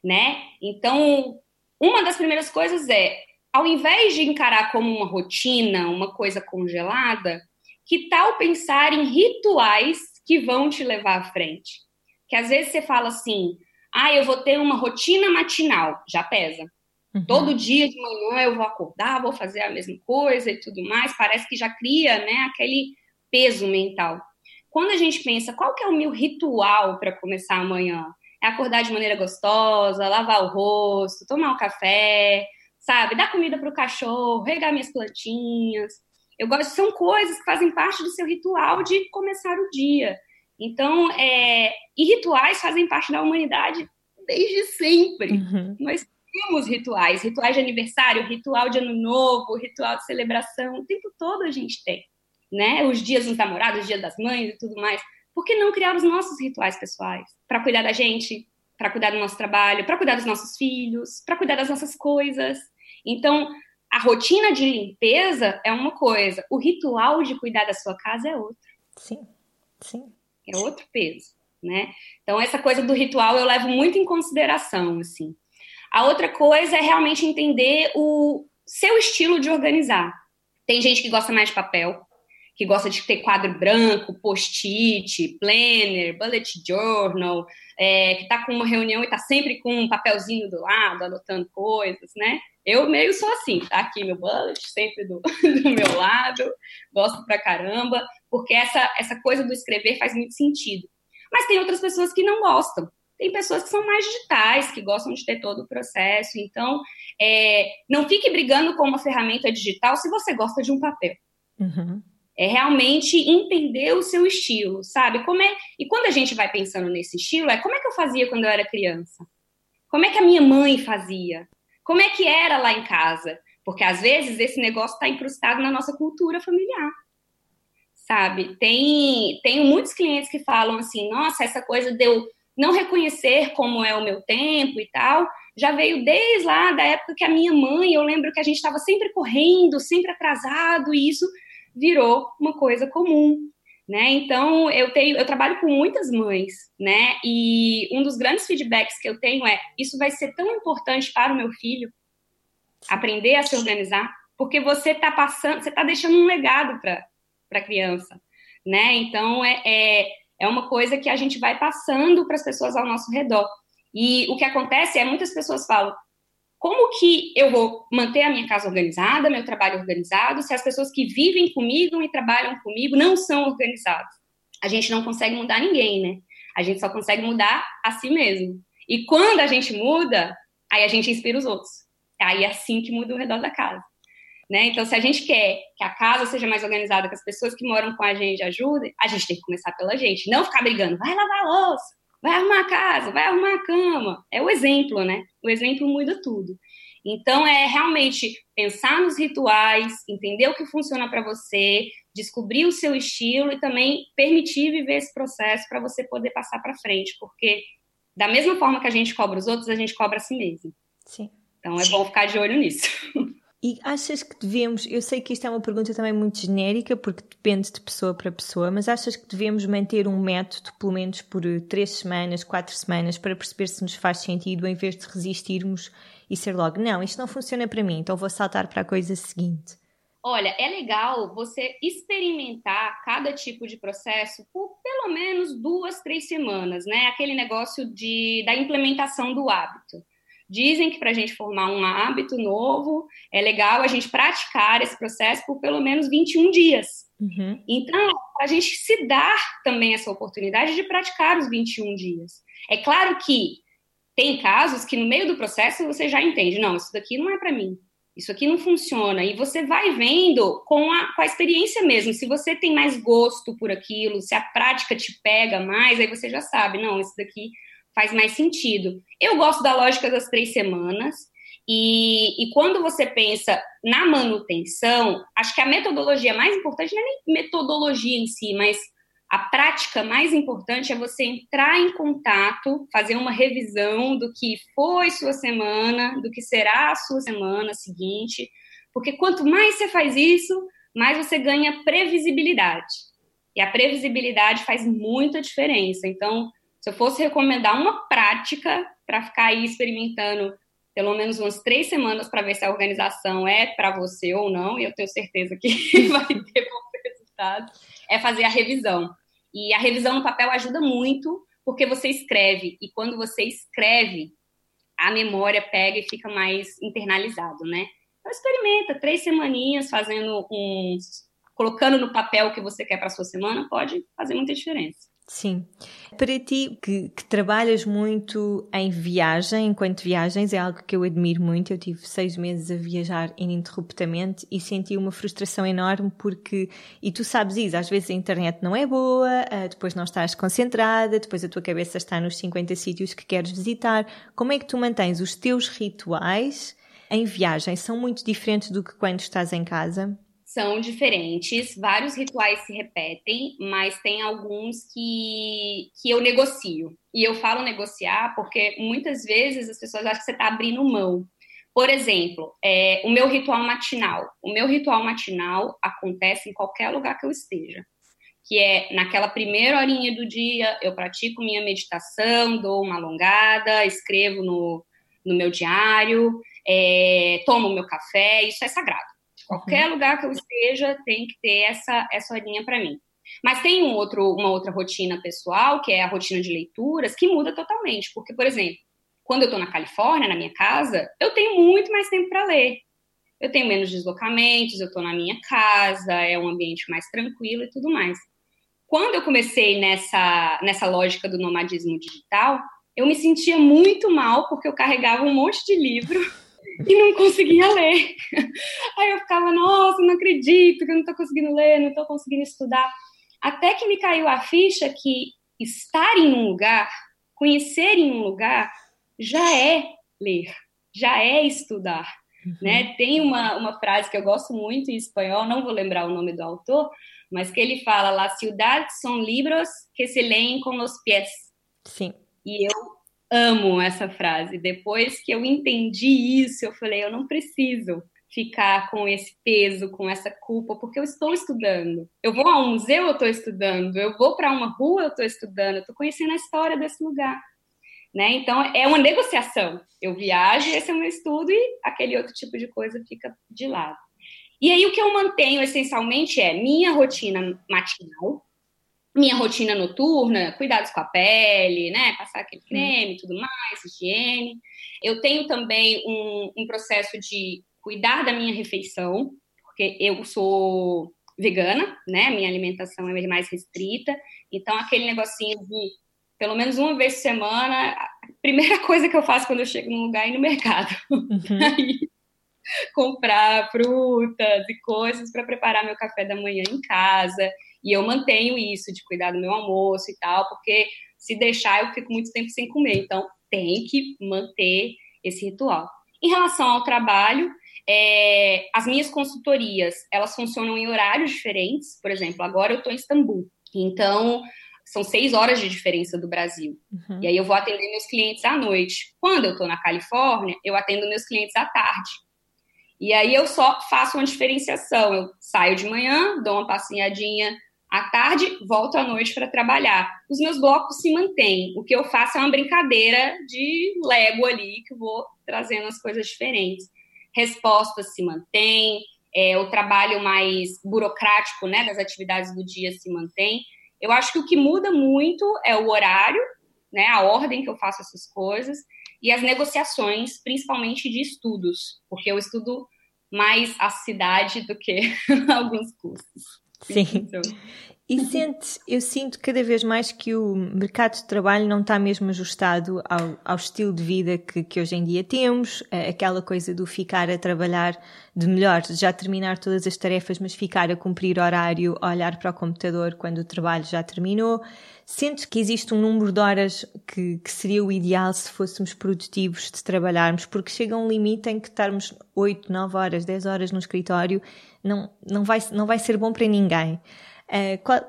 né? Então, uma das primeiras coisas é, ao invés de encarar como uma rotina, uma coisa congelada, que tal pensar em rituais que vão te levar à frente. Que às vezes você fala assim, ah, eu vou ter uma rotina matinal, já pesa. Uhum. Todo dia de manhã eu vou acordar, vou fazer a mesma coisa e tudo mais, parece que já cria, né, aquele peso mental. Quando a gente pensa, qual que é o meu ritual para começar amanhã? É acordar de maneira gostosa, lavar o rosto, tomar um café, sabe? Dar comida para o cachorro, regar minhas plantinhas. Eu gosto, são coisas que fazem parte do seu ritual de começar o dia. Então, é, e rituais fazem parte da humanidade desde sempre. Uhum. Nós temos rituais, rituais de aniversário, ritual de ano novo, ritual de celebração, o tempo todo a gente tem, né? Os dias dos namorados, os dias das mães e tudo mais. Por que não criar os nossos rituais pessoais para cuidar da gente, para cuidar do nosso trabalho, para cuidar dos nossos filhos, para cuidar das nossas coisas? Então, a rotina de limpeza é uma coisa, o ritual de cuidar da sua casa é outra. Sim, sim. É outro peso, né? Então, essa coisa do ritual eu levo muito em consideração, assim. A outra coisa é realmente entender o seu estilo de organizar. Tem gente que gosta mais de papel, que gosta de ter quadro branco, post-it, planner, bullet journal, é, que está com uma reunião e está sempre com um papelzinho do lado, anotando coisas, né? Eu meio sou assim, tá aqui meu bullet, sempre do, do meu lado, gosto pra caramba, porque essa, essa coisa do escrever faz muito sentido. Mas tem outras pessoas que não gostam. Tem pessoas que são mais digitais, que gostam de ter todo o processo. Então, é, não fique brigando com uma ferramenta digital se você gosta de um papel. Uhum. É realmente entender o seu estilo, sabe? Como é... E quando a gente vai pensando nesse estilo, é como é que eu fazia quando eu era criança? Como é que a minha mãe fazia? Como é que era lá em casa? Porque às vezes esse negócio está incrustado na nossa cultura familiar. Sabe? Tem, tenho muitos clientes que falam assim: nossa, essa coisa de eu não reconhecer como é o meu tempo e tal, já veio desde lá da época que a minha mãe, eu lembro que a gente estava sempre correndo, sempre atrasado, e isso virou uma coisa comum, né? Então eu tenho, eu trabalho com muitas mães, né? E um dos grandes feedbacks que eu tenho é isso vai ser tão importante para o meu filho aprender a se organizar, porque você está passando, você está deixando um legado para a criança, né? Então é, é é uma coisa que a gente vai passando para as pessoas ao nosso redor. E o que acontece é muitas pessoas falam: como que eu vou manter a minha casa organizada, meu trabalho organizado, se as pessoas que vivem comigo e trabalham comigo não são organizadas? A gente não consegue mudar ninguém, né? A gente só consegue mudar a si mesmo. E quando a gente muda, aí a gente inspira os outros. Aí é assim que muda o redor da casa. Né? Então, se a gente quer que a casa seja mais organizada, que as pessoas que moram com a gente ajudem, a gente tem que começar pela gente. Não ficar brigando, vai lavar a louça, vai arrumar a casa, vai arrumar a cama. É o exemplo, né? O exemplo muda tudo. Então, é realmente pensar nos rituais, entender o que funciona para você, descobrir o seu estilo e também permitir viver esse processo para você poder passar para frente, porque da mesma forma que a gente cobra os outros, a gente cobra a si mesmo. Sim. Então, é bom ficar de olho nisso. E achas que devemos, eu sei que isto é uma pergunta também muito genérica, porque depende de pessoa para pessoa, mas achas que devemos manter um método, pelo menos por três semanas, quatro semanas, para perceber se nos faz sentido, em vez de resistirmos e ser logo, não, isto não funciona para mim, então vou saltar para a coisa seguinte? Olha, é legal você experimentar cada tipo de processo por pelo menos duas, três semanas, né? Aquele negócio de, da implementação do hábito. Dizem que para a gente formar um hábito novo, é legal a gente praticar esse processo por pelo menos 21 dias. Uhum. Então, a gente se dar também essa oportunidade de praticar os 21 dias. É claro que tem casos que no meio do processo você já entende, não, isso daqui não é para mim. Isso aqui não funciona. E você vai vendo com a, com a experiência mesmo. Se você tem mais gosto por aquilo, se a prática te pega mais, aí você já sabe, não, isso daqui faz mais sentido. Eu gosto da lógica das três semanas, e, e, quando você pensa na manutenção, acho que a metodologia mais importante não é nem metodologia em si, mas a prática mais importante é você entrar em contato, fazer uma revisão do que foi sua semana, do que será a sua semana seguinte, porque quanto mais você faz isso, mais você ganha previsibilidade. E a previsibilidade faz muita diferença. Então, se eu fosse recomendar uma prática para ficar aí experimentando pelo menos umas três semanas para ver se a organização é para você ou não, e eu tenho certeza que vai ter bons resultados, é fazer a revisão. E a revisão no papel ajuda muito, porque você escreve. E quando você escreve, a memória pega e fica mais internalizado, né? Então experimenta três semaninhas fazendo um, colocando no papel o que você quer para sua semana, pode fazer muita diferença. Sim. Para ti, que, que, trabalhas muito em viagem, enquanto viagens, é algo que eu admiro muito. Eu tive seis meses a viajar ininterruptamente e senti uma frustração enorme porque, e tu sabes isso, às vezes a internet não é boa, ah, depois não estás concentrada, depois a tua cabeça está nos 50 sítios que queres visitar. Como é que tu mantens os teus rituais em viagem? São muito diferentes do que quando estás em casa? São diferentes, vários rituais se repetem, mas tem alguns que, que eu negocio. E eu falo negociar porque muitas vezes as pessoas acham que você está abrindo mão. Por exemplo, é, o meu ritual matinal. O meu ritual matinal acontece em qualquer lugar que eu esteja. Que é naquela primeira horinha do dia, eu pratico minha meditação, dou uma alongada, escrevo no, no meu diário, é, tomo meu café, isso é sagrado. Qualquer uhum. lugar que eu esteja tem que ter essa, essa horinha para mim. Mas tem um outro, uma outra rotina pessoal, que é a rotina de leituras, que muda totalmente. Porque, por exemplo, quando eu estou na Califórnia, na minha casa, eu tenho muito mais tempo para ler. Eu tenho menos deslocamentos, eu estou na minha casa, é um ambiente mais tranquilo e tudo mais. Quando eu comecei nessa, nessa lógica do nomadismo digital, eu me sentia muito mal porque eu carregava um monte de livro e não conseguia ler. Aí eu ficava, nossa, não acredito que eu não estou conseguindo ler, não estou conseguindo estudar. Até que me caiu a ficha que estar em um lugar, conhecer em um lugar, já é ler, já é estudar. Uhum. Né? Tem uma, uma frase que eu gosto muito em espanhol, não vou lembrar o nome do autor, mas que ele fala: Las ciudades son libros que se leem com os pés. Sim. E eu amo essa frase. Depois que eu entendi isso, eu falei, eu não preciso ficar com esse peso, com essa culpa, porque eu estou estudando. Eu vou a um museu, eu estou estudando. Eu vou para uma rua, eu estou estudando. Eu estou conhecendo a história desse lugar. Né? Então, é uma negociação. Eu viajo, esse é o meu estudo, e aquele outro tipo de coisa fica de lado. E aí, o que eu mantenho essencialmente é minha rotina matinal, minha rotina noturna, cuidados com a pele, né? Passar aquele creme e tudo mais, higiene. Eu tenho também um, um processo de cuidar da minha refeição, porque eu sou vegana, né? Minha alimentação é mais restrita. Então, aquele negocinho de pelo menos uma vez por semana, a primeira coisa que eu faço quando eu chego num lugar é ir no mercado. Uhum. Aí, comprar frutas e coisas para preparar meu café da manhã em casa. E eu mantenho isso de cuidar do meu almoço e tal, porque se deixar eu fico muito tempo sem comer. Então tem que manter esse ritual. Em relação ao trabalho, é, as minhas consultorias elas funcionam em horários diferentes. Por exemplo, agora eu estou em Istambul, então são seis horas de diferença do Brasil. Uhum. E aí eu vou atender meus clientes à noite. Quando eu estou na Califórnia, eu atendo meus clientes à tarde. E aí eu só faço uma diferenciação. Eu saio de manhã, dou uma passeadinha à tarde, volto à noite para trabalhar. Os meus blocos se mantêm. O que eu faço é uma brincadeira de Lego ali, que eu vou trazendo as coisas diferentes. Respostas se mantêm, é, o trabalho mais burocrático né, das atividades do dia se mantém. Eu acho que o que muda muito é o horário, né, a ordem que eu faço essas coisas, e as negociações, principalmente de estudos, porque eu estudo mais a cidade do que alguns cursos. Sim. E sente, eu sinto cada vez mais que o mercado de trabalho não está mesmo ajustado ao, ao estilo de vida que, que, hoje em dia temos, aquela coisa do ficar a trabalhar de melhor, já terminar todas as tarefas, mas ficar a cumprir horário, a olhar para o computador quando o trabalho já terminou. Sentes que existe um número de horas que, que seria o ideal se fôssemos produtivos de trabalharmos, porque chega um limite em que estarmos 8, 9 horas, 10 horas no escritório não, não, vai, não vai ser bom para ninguém. Uh, qual,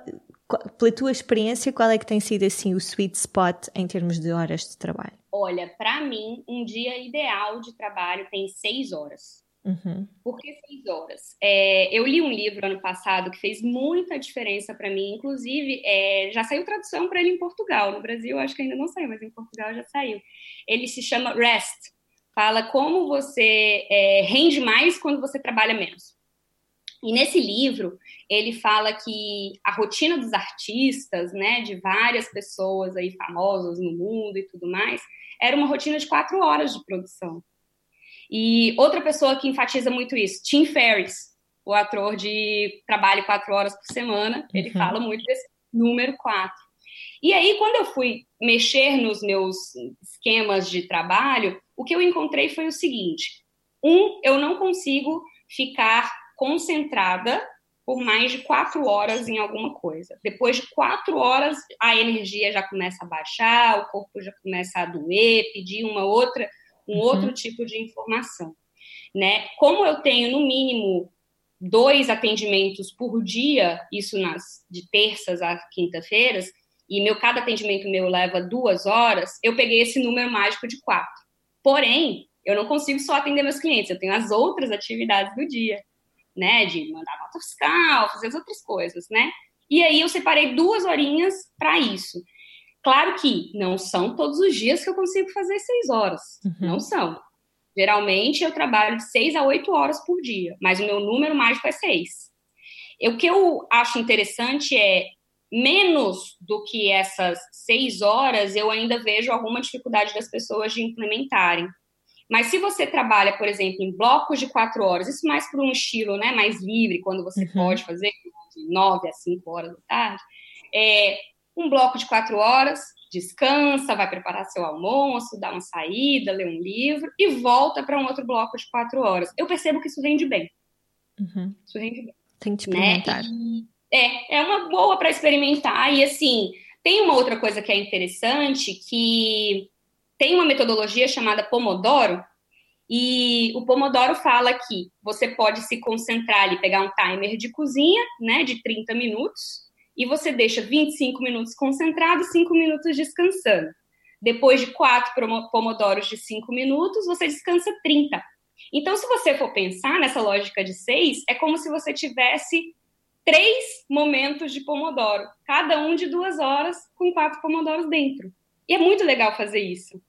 qual, pela tua experiência, qual é que tem sido assim o sweet spot em termos de horas de trabalho? Olha, para mim, um dia ideal de trabalho tem seis horas. Uhum. Por que seis horas? É, eu li um livro ano passado que fez muita diferença para mim, inclusive é, já saiu tradução para ele em Portugal. No Brasil, acho que ainda não saiu, mas em Portugal já saiu. Ele se chama Rest. Fala como você é, rende mais quando você trabalha menos. E nesse livro, ele fala que a rotina dos artistas, né, de várias pessoas aí famosas no mundo e tudo mais, era uma rotina de quatro horas de produção. E outra pessoa que enfatiza muito isso, Tim Ferriss, o ator de Trabalho Quatro Horas por Semana, ele uhum. fala muito desse número quatro. E aí, quando eu fui mexer nos meus esquemas de trabalho, o que eu encontrei foi o seguinte: um, eu não consigo ficar concentrada por mais de quatro horas em alguma coisa. Depois de quatro horas, a energia já começa a baixar, o corpo já começa a doer, pedir uma outra, um uhum. outro tipo de informação. Né? Como eu tenho, no mínimo, dois atendimentos por dia, isso nas de terças a quinta-feiras, e meu cada atendimento meu leva duas horas, eu peguei esse número mágico de quatro. Porém, eu não consigo só atender meus clientes, eu tenho as outras atividades do dia, né? De mandar nota fiscal, fazer as outras coisas, né? E aí eu separei duas horinhas para isso. Claro que não são todos os dias que eu consigo fazer seis horas, uhum. não são. Geralmente eu trabalho de seis a oito horas por dia, mas o meu número mágico é seis. O que eu acho interessante é menos do que essas seis horas, eu ainda vejo alguma dificuldade das pessoas de implementarem. Mas se você trabalha, por exemplo, em blocos de quatro horas, isso mais por um estilo né, mais livre, quando você uhum. pode fazer de nove a cinco horas da tarde, é um bloco de quatro horas, descansa, vai preparar seu almoço, dá uma saída, lê um livro e volta para um outro bloco de quatro horas. Eu percebo que isso rende bem. Uhum. Isso rende bem. Tem que experimentar. Né? É, é uma boa para experimentar. E assim, tem uma outra coisa que é interessante, que tem uma metodologia chamada Pomodoro, e o Pomodoro fala que você pode se concentrar ali, pegar um timer de cozinha, né, de 30 minutos, e você deixa 25 minutos concentrado, 5 minutos descansando. Depois de quatro pomodoros de 5 minutos, você descansa 30. Então, se você for pensar nessa lógica de 6, é como se você tivesse três momentos de Pomodoro, cada um de duas horas, com quatro Pomodoros dentro. E é muito legal fazer isso,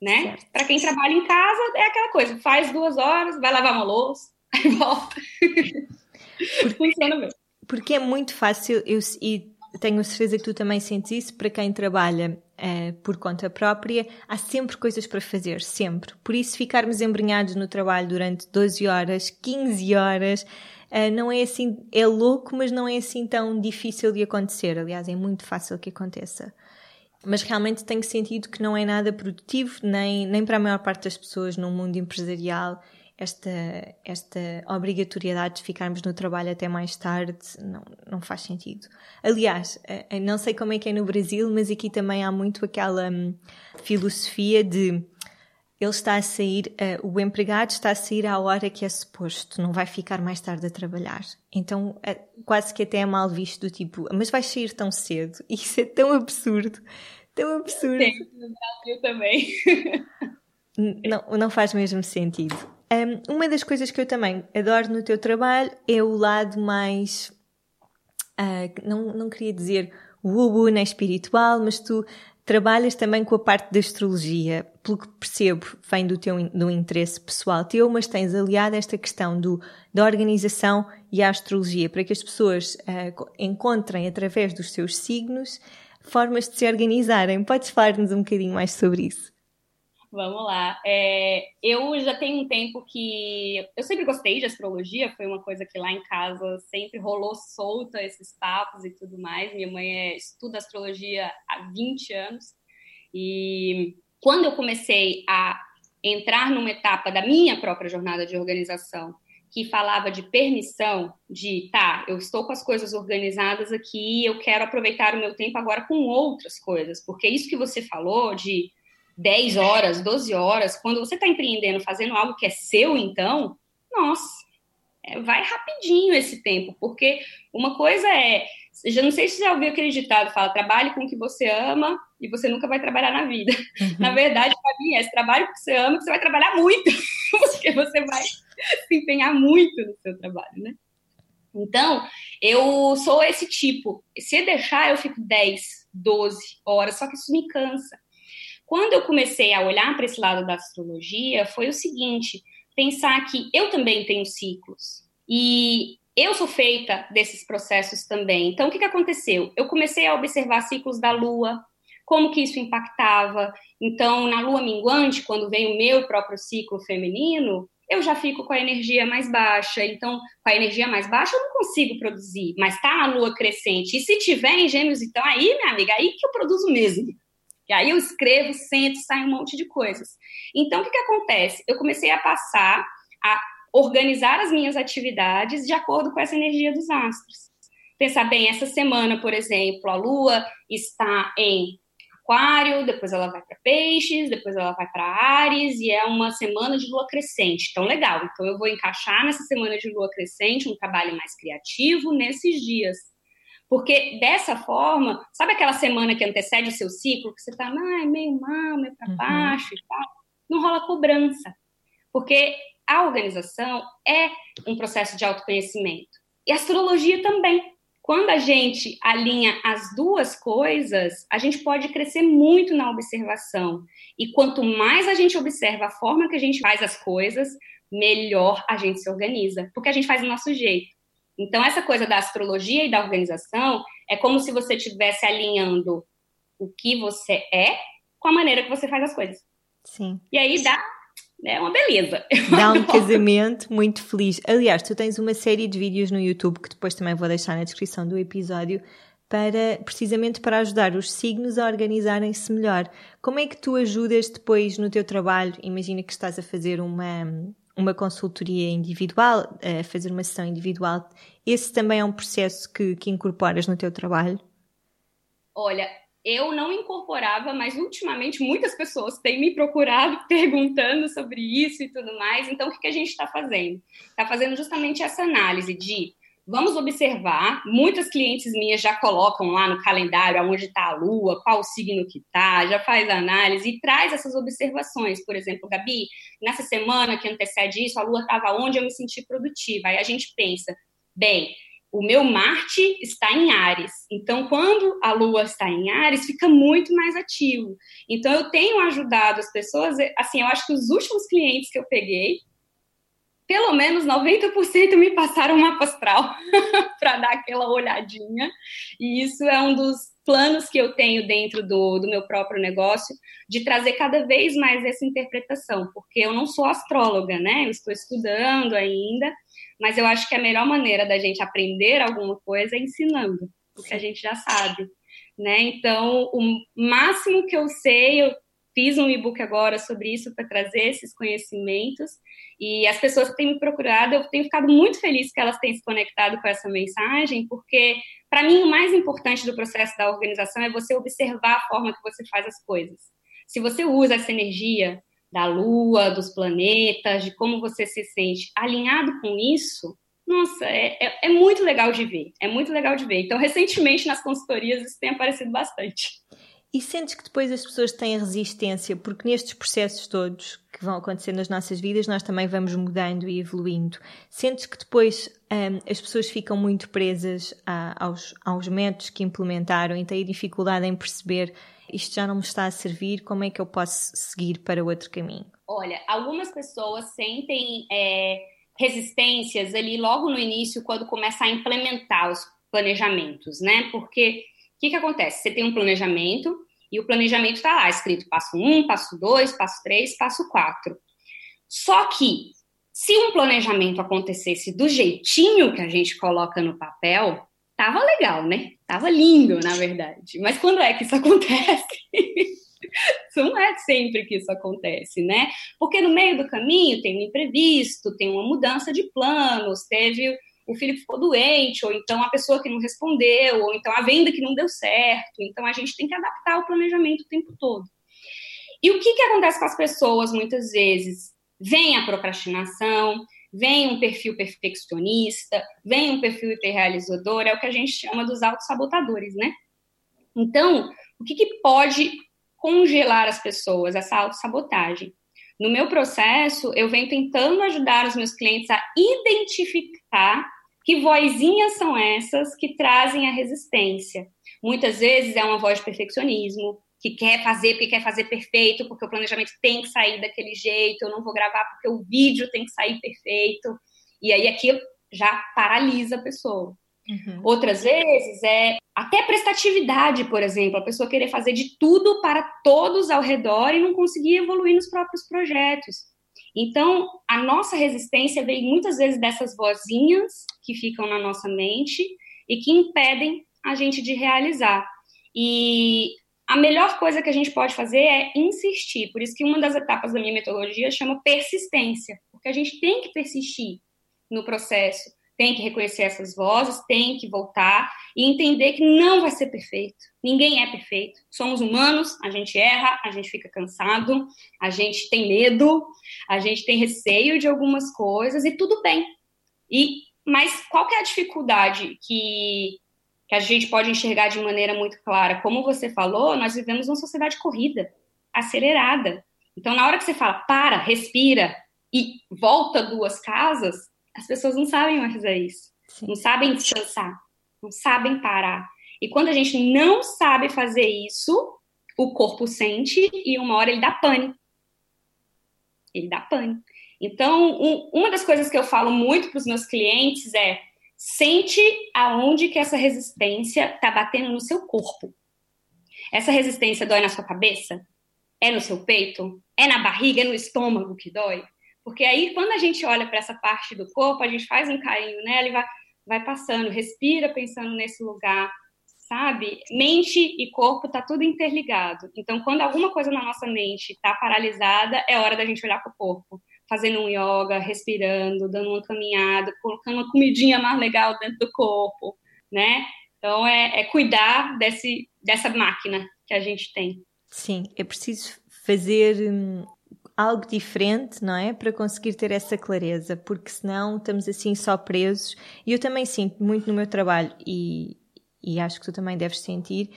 né? Para quem trabalha em casa, é aquela coisa, faz duas horas, vai lavar uma louça, aí volta. Funciona bem. Porque é muito fácil, eu, e tenho certeza que tu também sentes isso, para quem trabalha uh, por conta própria, há sempre coisas para fazer, sempre. Por isso, ficarmos embrenhados no trabalho durante 12 horas, 15 horas, uh, não é assim, é louco, mas não é assim tão difícil de acontecer. Aliás, é muito fácil que aconteça. Mas realmente tenho sentido que não é nada produtivo, nem, nem para a maior parte das pessoas no mundo empresarial, esta, esta obrigatoriedade de ficarmos no trabalho até mais tarde não, não faz sentido. Aliás, eh, não sei como é que é no Brasil, mas aqui também há muito aquela hum, filosofia de ele está a sair, uh, o empregado está a sair à hora que é suposto, não vai ficar mais tarde a trabalhar. Então, é, quase que até é mal visto do tipo, mas vais sair tão cedo? Isso é tão absurdo, tão absurdo. Sim, Brasil também. não, não faz mesmo sentido. Um, uma das coisas que eu também adoro no teu trabalho é o lado mais, uh, não, não queria dizer woo-woo nem espiritual, mas tu Trabalhas também com a parte da astrologia, pelo que percebo, vem do teu do interesse pessoal teu, mas tens aliado esta questão do, da organização e a astrologia, para que as pessoas uh, encontrem, através dos seus signos, formas de se organizarem. Podes falar-nos um bocadinho mais sobre isso? Vamos lá. É, eu já tenho um tempo que. Eu sempre gostei de astrologia, foi uma coisa que lá em casa sempre rolou solta esses papos e tudo mais. Minha mãe é, estuda astrologia há 20 anos. E quando eu comecei a entrar numa etapa da minha própria jornada de organização, que falava de permissão, de tá, eu estou com as coisas organizadas aqui, eu quero aproveitar o meu tempo agora com outras coisas, porque isso que você falou de 10 horas, 12 horas, quando você está empreendendo, fazendo algo que é seu, então, nossa, é, vai rapidinho esse tempo, porque uma coisa é, já não sei se você já ouviu aquele ditado, fala, trabalhe com o que você ama e você nunca vai trabalhar na vida. Uhum. Na verdade, para mim, é, trabalhe com o que você ama, que você vai trabalhar muito, porque você vai se empenhar muito no seu trabalho, né? Então, eu sou esse tipo. Se deixar, eu fico 10, 12 horas, só que isso me cansa. Quando eu comecei a olhar para esse lado da astrologia, foi o seguinte: pensar que eu também tenho ciclos. E eu sou feita desses processos também. Então, o que, que aconteceu? Eu comecei a observar ciclos da lua, como que isso impactava. Então, na lua minguante, quando vem o meu próprio ciclo feminino, eu já fico com a energia mais baixa. Então, com a energia mais baixa, eu não consigo produzir, mas tá a lua crescente. E se tiver em gêmeos, então aí, minha amiga, aí que eu produzo mesmo. E aí eu escrevo, sento, sai um monte de coisas. Então, o que, que acontece? Eu comecei a passar a organizar as minhas atividades de acordo com essa energia dos astros. Pensar bem, essa semana, por exemplo, a lua está em Aquário, depois ela vai para Peixes, depois ela vai para Ares e é uma semana de lua crescente. Então, legal. Então, eu vou encaixar nessa semana de lua crescente um trabalho mais criativo nesses dias. Porque dessa forma, sabe aquela semana que antecede o seu ciclo, que você está ah, meio mal, meio para uhum. baixo e tal? Não rola cobrança. Porque a organização é um processo de autoconhecimento. E a astrologia também. Quando a gente alinha as duas coisas, a gente pode crescer muito na observação. E quanto mais a gente observa a forma que a gente faz as coisas, melhor a gente se organiza, porque a gente faz do nosso jeito. Então, essa coisa da astrologia e da organização é como se você estivesse alinhando o que você é com a maneira que você faz as coisas. Sim. E aí dá é uma beleza. Dá um casamento muito feliz. Aliás, tu tens uma série de vídeos no YouTube que depois também vou deixar na descrição do episódio para precisamente para ajudar os signos a organizarem-se melhor. Como é que tu ajudas depois no teu trabalho? Imagina que estás a fazer uma uma consultoria individual, a fazer uma sessão individual. Esse também é um processo que, que incorporas no teu trabalho? Olha, eu não incorporava, mas ultimamente muitas pessoas têm me procurado perguntando sobre isso e tudo mais. Então, o que a gente está fazendo? Está fazendo justamente essa análise de vamos observar. Muitas clientes minhas já colocam lá no calendário aonde está a lua, qual o signo que está, já faz a análise e traz essas observações. Por exemplo, Gabi, nessa semana que antecede isso, a lua estava onde eu me senti produtiva. Aí a gente pensa, bem, o meu Marte está em Ares. Então, quando a Lua está em Ares, fica muito mais ativo. Então, eu tenho ajudado as pessoas. Assim, eu acho que os últimos clientes que eu peguei, pelo menos 90% me passaram uma astral para dar aquela olhadinha. E isso é um dos planos que eu tenho dentro do, do meu próprio negócio, de trazer cada vez mais essa interpretação, porque eu não sou astróloga, né? Eu estou estudando ainda mas eu acho que a melhor maneira da gente aprender alguma coisa é ensinando, o que a gente já sabe, né? Então, o máximo que eu sei, eu fiz um e-book agora sobre isso para trazer esses conhecimentos e as pessoas que têm me procurado, eu tenho ficado muito feliz que elas tenham se conectado com essa mensagem, porque para mim o mais importante do processo da organização é você observar a forma que você faz as coisas. Se você usa essa energia da Lua, dos planetas, de como você se sente alinhado com isso, nossa, é, é, é, muito legal de ver. É muito legal de ver. Então, recentemente, nas consultorias, isso tem aparecido bastante. E sentes que depois as pessoas têm resistência, porque nestes processos todos que vão acontecer nas nossas vidas, nós também vamos mudando e evoluindo. Sentes que depois um, as pessoas ficam muito presas a, aos, aos métodos que implementaram e têm dificuldade em perceber isto já não me está a servir, como é que eu posso seguir para outro caminho? Olha, algumas pessoas sentem é, resistências ali logo no início, quando começa a implementar os planejamentos, né? Porque o que, que acontece? Você tem um planejamento e o planejamento está lá escrito passo 1, um, passo 2, passo 3, passo 4. Só que se um planejamento acontecesse do jeitinho que a gente coloca no papel, tava legal, né? Tava lindo, na verdade. Mas quando é que isso acontece? não é sempre que isso acontece, né? Porque no meio do caminho tem um imprevisto, tem uma mudança de planos, teve o filho ficou doente, ou então a pessoa que não respondeu, ou então a venda que não deu certo. Então a gente tem que adaptar o planejamento o tempo todo. E o que, que acontece com as pessoas muitas vezes? Vem a procrastinação, vem um perfil perfeccionista, vem um perfil hiperrealizador, é o que a gente chama dos autossabotadores, né? Então, o que, que pode congelar as pessoas, essa autossabotagem? No meu processo, eu venho tentando ajudar os meus clientes a identificar que vozinhas são essas que trazem a resistência. Muitas vezes é uma voz de perfeccionismo, que quer fazer porque quer fazer perfeito, porque o planejamento tem que sair daquele jeito, eu não vou gravar porque o vídeo tem que sair perfeito. E aí aquilo já paralisa a pessoa. Uhum. Outras vezes é até prestatividade, por exemplo, a pessoa querer fazer de tudo para todos ao redor e não conseguir evoluir nos próprios projetos. Então, a nossa resistência vem muitas vezes dessas vozinhas que ficam na nossa mente e que impedem a gente de realizar. E a melhor coisa que a gente pode fazer é insistir. Por isso que uma das etapas da minha metodologia chama persistência, porque a gente tem que persistir no processo, tem que reconhecer essas vozes, tem que voltar e entender que não vai ser perfeito. Ninguém é perfeito. Somos humanos, a gente erra, a gente fica cansado, a gente tem medo, a gente tem receio de algumas coisas e tudo bem. E mas qual é a dificuldade que que a gente pode enxergar de maneira muito clara? Como você falou, nós vivemos uma sociedade corrida, acelerada. Então, na hora que você fala, para, respira e volta duas casas, as pessoas não sabem mais fazer isso. Sim. Não sabem descansar, não sabem parar. E quando a gente não sabe fazer isso, o corpo sente e uma hora ele dá pane. Ele dá pane. Então, um, uma das coisas que eu falo muito para os meus clientes é sente aonde que essa resistência está batendo no seu corpo. Essa resistência dói na sua cabeça? É no seu peito? É na barriga? É no estômago que dói? Porque aí, quando a gente olha para essa parte do corpo, a gente faz um carinho nela e vai, vai passando, respira pensando nesse lugar, sabe? Mente e corpo tá tudo interligado. Então, quando alguma coisa na nossa mente está paralisada, é hora da gente olhar para o corpo, fazendo um yoga, respirando, dando uma caminhada, colocando uma comidinha mais legal dentro do corpo, né? Então, é, é cuidar desse, dessa máquina que a gente tem. Sim, é preciso fazer hum, algo diferente, não é? Para conseguir ter essa clareza, porque senão estamos assim só presos. E eu também sinto muito no meu trabalho, e, e acho que tu também deves sentir,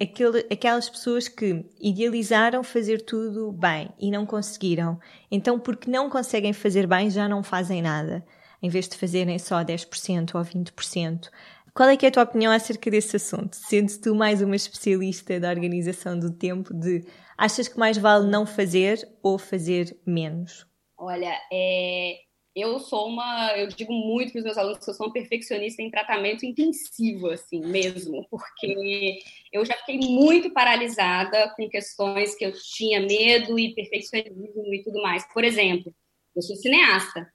aquele, aquelas pessoas que idealizaram fazer tudo bem e não conseguiram. Então, porque não conseguem fazer bem, já não fazem nada, em vez de fazerem só 10% ou 20%. Qual é que é a tua opinião acerca desse assunto? Sendo tu mais uma especialista da organização do tempo, de achas que mais vale não fazer ou fazer menos? Olha, é, eu sou uma, eu digo muito para os meus alunos que eu sou uma perfeccionista em tratamento intensivo, assim, mesmo, porque eu já fiquei muito paralisada com questões que eu tinha medo e perfeccionismo e tudo mais. Por exemplo, eu sou cineasta.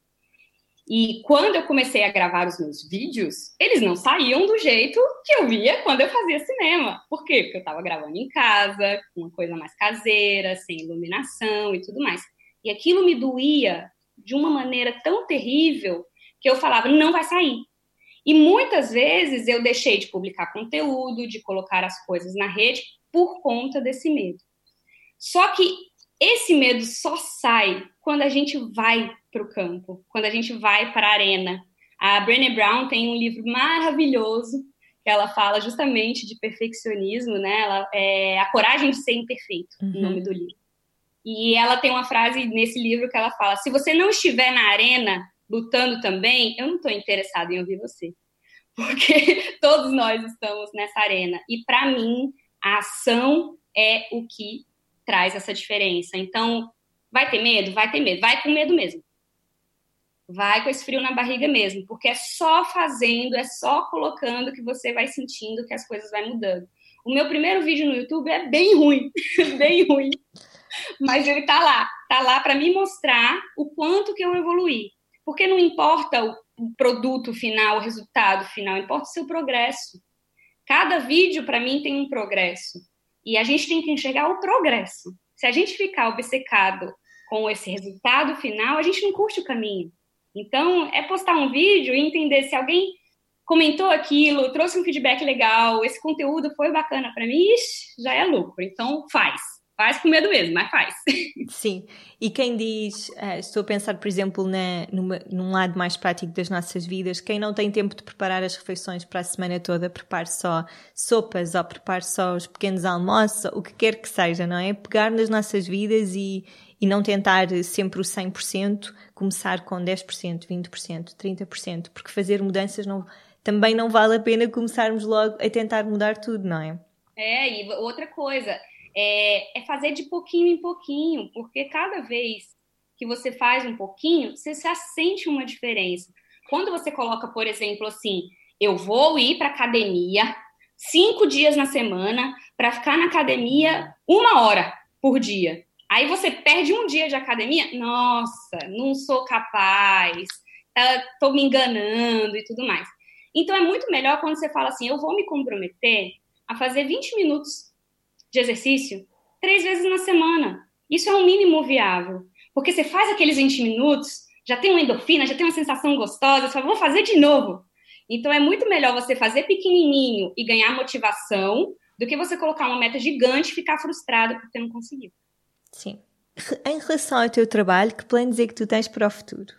E quando eu comecei a gravar os meus vídeos, eles não saíam do jeito que eu via quando eu fazia cinema. Por quê? Porque eu estava gravando em casa, uma coisa mais caseira, sem iluminação e tudo mais. E aquilo me doía de uma maneira tão terrível que eu falava, não vai sair. E muitas vezes eu deixei de publicar conteúdo, de colocar as coisas na rede por conta desse medo. Só que esse medo só sai quando a gente vai para o campo, quando a gente vai para a arena. A Brené Brown tem um livro maravilhoso que ela fala justamente de perfeccionismo, né? Ela, é A Coragem de Ser Imperfeito, uhum. o nome do livro. E ela tem uma frase nesse livro que ela fala: se você não estiver na arena lutando também, eu não estou interessada em ouvir você, porque todos nós estamos nessa arena. E para mim, a ação é o que traz essa diferença. Então, vai ter medo? Vai ter medo. Vai com medo mesmo. Vai com esse frio na barriga mesmo, porque é só fazendo, é só colocando que você vai sentindo que as coisas vão mudando. O meu primeiro vídeo no YouTube é bem ruim, bem ruim. Mas ele tá lá, tá lá para me mostrar o quanto que eu evoluí. Porque não importa o produto final, o resultado final, importa o seu progresso. Cada vídeo para mim tem um progresso. E a gente tem que enxergar o progresso. Se a gente ficar obcecado com esse resultado final, a gente não curte o caminho. Então, é postar um vídeo e entender se alguém comentou aquilo, trouxe um feedback legal, esse conteúdo foi bacana para mim, ixi, já é lucro. Então, faz. Faz com medo mesmo, mas faz. Sim, e quem diz, uh, estou a pensar, por exemplo, na, numa, num lado mais prático das nossas vidas, quem não tem tempo de preparar as refeições para a semana toda, prepare só sopas ou prepare só os pequenos almoços, o que quer que seja, não é? Pegar nas nossas vidas e, e não tentar sempre o 100%, começar com 10%, 20%, 30%, porque fazer mudanças não, também não vale a pena começarmos logo a tentar mudar tudo, não é? É, e outra coisa, é, é fazer de pouquinho em pouquinho, porque cada vez que você faz um pouquinho, você já sente uma diferença. quando você coloca, por exemplo, assim, eu vou ir para academia cinco dias na semana para ficar na academia uma hora por dia. Aí você perde um dia de academia, nossa, não sou capaz, estou tá, me enganando e tudo mais. Então é muito melhor quando você fala assim, eu vou me comprometer a fazer 20 minutos de exercício três vezes na semana. Isso é um mínimo viável. Porque você faz aqueles 20 minutos, já tem uma endorfina, já tem uma sensação gostosa, você fala, vou fazer de novo. Então é muito melhor você fazer pequenininho e ganhar motivação do que você colocar uma meta gigante e ficar frustrado porque não conseguiu. Sim. Em relação ao teu trabalho, que planos é que tu tens para o futuro?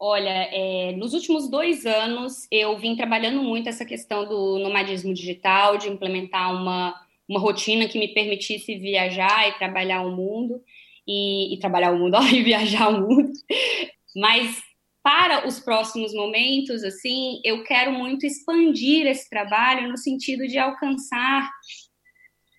Olha, é, nos últimos dois anos eu vim trabalhando muito essa questão do nomadismo digital, de implementar uma, uma rotina que me permitisse viajar e trabalhar o mundo e, e trabalhar o mundo ó, e viajar o mundo. Mas para os próximos momentos, assim, eu quero muito expandir esse trabalho no sentido de alcançar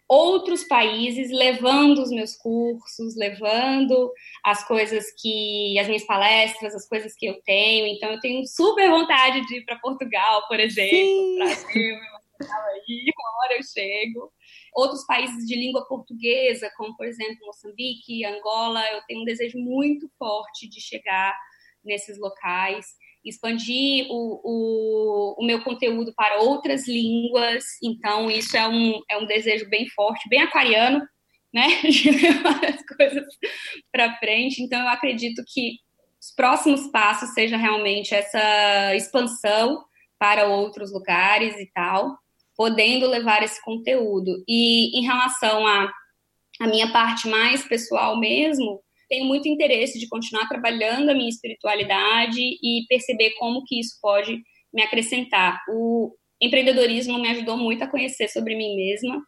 outros países, levando os meus cursos, levando as coisas que, as minhas palestras, as coisas que eu tenho. Então, eu tenho super vontade de ir para Portugal, por exemplo, Brasil, aí, uma hora eu chego. Outros países de língua portuguesa, como por exemplo Moçambique, Angola, eu tenho um desejo muito forte de chegar nesses locais, expandir o, o, o, meu conteúdo para outras línguas. Então, isso é um, é um desejo bem forte, bem aquariano, né? De levar as coisas para frente. Então, eu acredito que os próximos passos seja realmente essa expansão para outros lugares e tal, podendo levar esse conteúdo. E em relação à a, a minha parte mais pessoal mesmo, tenho muito interesse de continuar trabalhando a minha espiritualidade e perceber como que isso pode me acrescentar. O empreendedorismo me ajudou muito a conhecer sobre mim mesma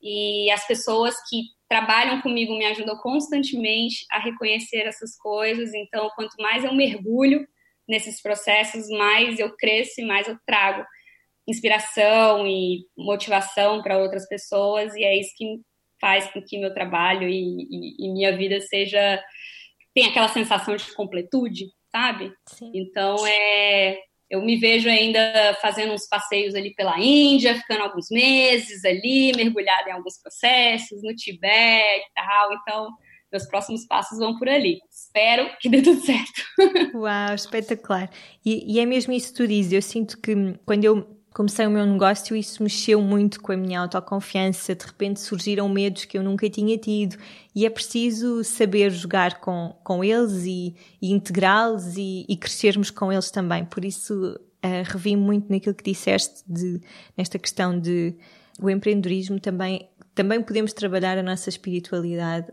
e as pessoas que trabalham comigo me ajudam constantemente a reconhecer essas coisas. Então, quanto mais eu mergulho nesses processos, mais eu cresço e mais eu trago inspiração e motivação para outras pessoas e é isso que faz com que meu trabalho e, e, e minha vida seja tem aquela sensação de completude, sabe? Sim. Então é eu me vejo ainda fazendo uns passeios ali pela Índia, ficando alguns meses ali, mergulhada em alguns processos, no Tibete e tal. Então, meus próximos passos vão por ali. Espero que dê tudo certo. Uau, espetacular. E, e é mesmo isso que tu dizes. Eu sinto que quando eu comecei o meu negócio e isso mexeu muito com a minha autoconfiança. De repente surgiram medos que eu nunca tinha tido e é preciso saber jogar com, com eles e, e integrá-los e, e, crescermos com eles também. Por isso uh, revi muito naquilo que disseste de, nesta questão de o empreendedorismo também também podemos trabalhar a nossa espiritualidade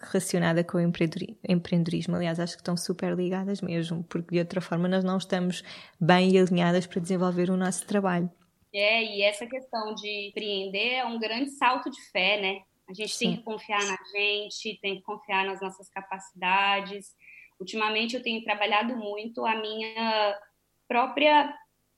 relacionada com o empreendedorismo. Aliás, acho que estão super ligadas mesmo, porque de outra forma nós não estamos bem alinhadas para desenvolver o nosso trabalho. É, e essa questão de empreender é um grande salto de fé, né? A gente Sim. tem que confiar na gente, tem que confiar nas nossas capacidades. Ultimamente eu tenho trabalhado muito a minha própria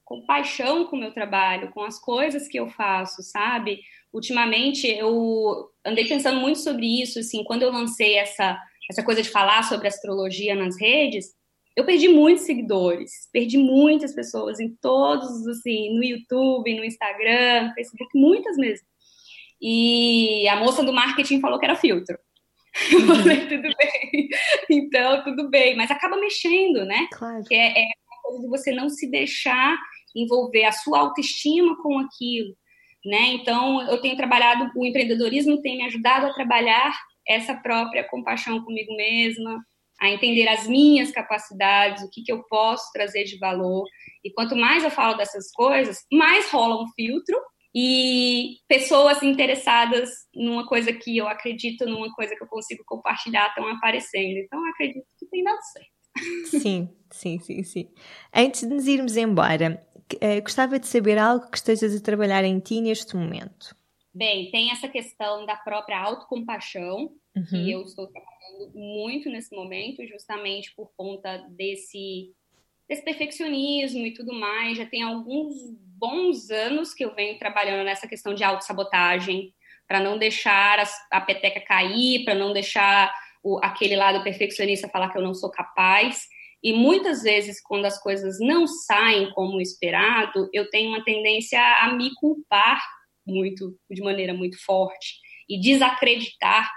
compaixão com o meu trabalho, com as coisas que eu faço, sabe? Ultimamente eu andei pensando muito sobre isso, assim, quando eu lancei essa, essa coisa de falar sobre astrologia nas redes, eu perdi muitos seguidores, perdi muitas pessoas em todos, assim, no YouTube, no Instagram, no Facebook, muitas mesmo. E a moça do marketing falou que era filtro. Eu falei, tudo bem. Então, tudo bem. Mas acaba mexendo, né? Claro. É, é uma coisa de você não se deixar envolver a sua autoestima com aquilo né? Então, eu tenho trabalhado, o empreendedorismo tem me ajudado a trabalhar essa própria compaixão comigo mesma, a entender as minhas capacidades, o que, que eu posso trazer de valor. E quanto mais eu falo dessas coisas, mais rola um filtro e pessoas interessadas numa coisa que eu acredito, numa coisa que eu consigo compartilhar, estão aparecendo. Então, acredito que tem dado certo. Sim, sim, sim, sim. Antes de nos irmos embora, uh, gostava de saber algo que estejas a trabalhar em ti neste momento. Bem, tem essa questão da própria autocompaixão, uhum. que eu estou trabalhando muito nesse momento, justamente por conta desse, desse perfeccionismo e tudo mais. Já tem alguns bons anos que eu venho trabalhando nessa questão de autossabotagem, para não deixar a, a peteca cair, para não deixar o, aquele lado perfeccionista falar que eu não sou capaz. E muitas vezes, quando as coisas não saem como esperado, eu tenho uma tendência a me culpar muito, de maneira muito forte, e desacreditar,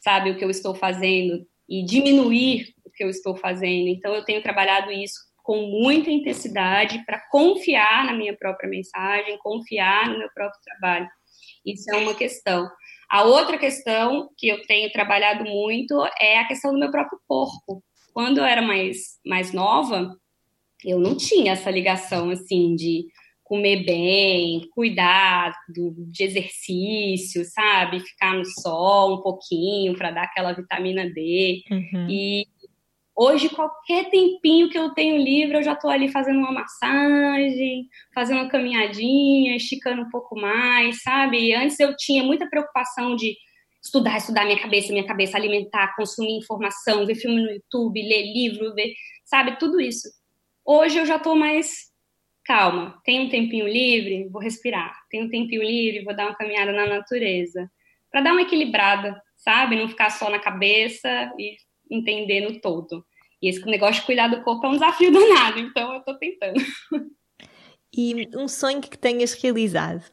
sabe, o que eu estou fazendo, e diminuir o que eu estou fazendo. Então, eu tenho trabalhado isso com muita intensidade para confiar na minha própria mensagem, confiar no meu próprio trabalho. Isso é uma questão. A outra questão que eu tenho trabalhado muito é a questão do meu próprio corpo. Quando eu era mais, mais nova, eu não tinha essa ligação assim de comer bem, cuidar do, de exercício, sabe? Ficar no sol um pouquinho para dar aquela vitamina D. Uhum. E hoje, qualquer tempinho que eu tenho livre, eu já estou ali fazendo uma massagem, fazendo uma caminhadinha, esticando um pouco mais, sabe? Antes eu tinha muita preocupação de estudar, estudar minha cabeça, minha cabeça, alimentar, consumir informação, ver filme no YouTube, ler livro, ver, sabe, tudo isso. Hoje eu já estou mais calma, tem um tempinho livre, vou respirar. Tem um tempinho livre, vou dar uma caminhada na natureza. Para dar uma equilibrada, sabe? Não ficar só na cabeça e entender no todo. E esse negócio de cuidar do corpo é um desafio danado, então eu tô tentando. E um sonho que tenhas realizado?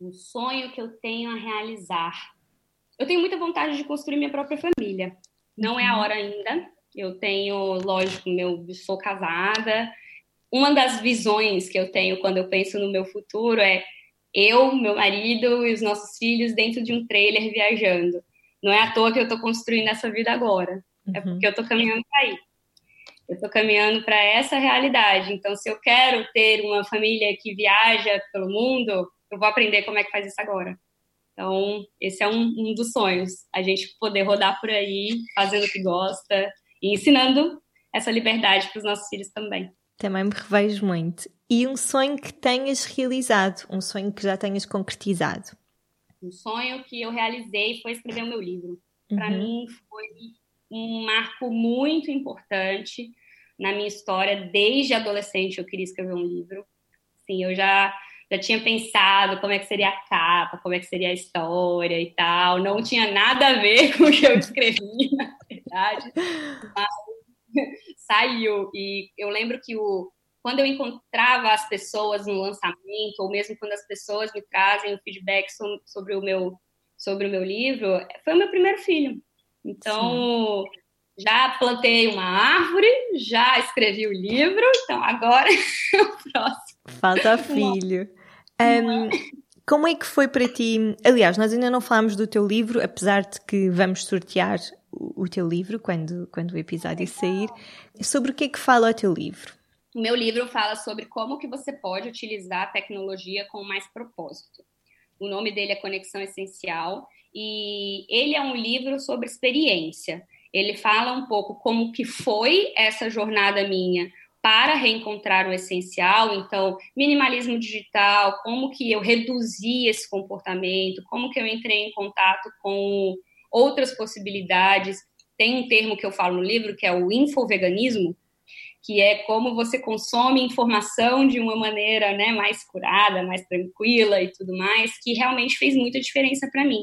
Um sonho que eu tenho a realizar. Eu tenho muita vontade de construir minha própria família. Não é a uhum. hora ainda. Eu tenho, lógico, meu, sou casada, uma das visões que eu tenho quando eu penso no meu futuro é eu, meu marido e os nossos filhos dentro de um trailer viajando. Não é à toa que eu estou construindo essa vida agora. É uhum. É porque eu estou caminhando para aí. Eu estou caminhando para essa realidade. Então, se eu quero ter uma família que viaja pelo mundo, eu vou aprender como é que faz isso agora. Então, esse é um, um dos sonhos. A gente poder rodar por aí, fazendo o que gosta e ensinando essa liberdade para os nossos filhos também. Também me revejo muito. E um sonho que tenhas realizado, um sonho que já tenhas concretizado? Um sonho que eu realizei foi escrever o meu livro. Uhum. Para mim foi um marco muito importante na minha história. Desde adolescente eu queria escrever um livro. Sim, eu já já tinha pensado como é que seria a capa, como é que seria a história e tal. Não tinha nada a ver com o que eu escrevi, na verdade. Mas saiu. E eu lembro que o, quando eu encontrava as pessoas no lançamento, ou mesmo quando as pessoas me trazem o feedback sobre o meu, sobre o meu livro, foi o meu primeiro filho. Então, Sim. Já plantei uma árvore, já escrevi o livro, então agora é o próximo. Falta filho. Um, como é que foi para ti? Aliás, nós ainda não falámos do teu livro, apesar de que vamos sortear o teu livro quando, quando o episódio sair. Sobre o que é que fala o teu livro? O meu livro fala sobre como que você pode utilizar a tecnologia com mais propósito. O nome dele é Conexão Essencial e ele é um livro sobre experiência. Ele fala um pouco como que foi essa jornada minha para reencontrar o essencial, então minimalismo digital, como que eu reduzi esse comportamento, como que eu entrei em contato com outras possibilidades. Tem um termo que eu falo no livro que é o infoveganismo, que é como você consome informação de uma maneira né, mais curada, mais tranquila e tudo mais, que realmente fez muita diferença para mim.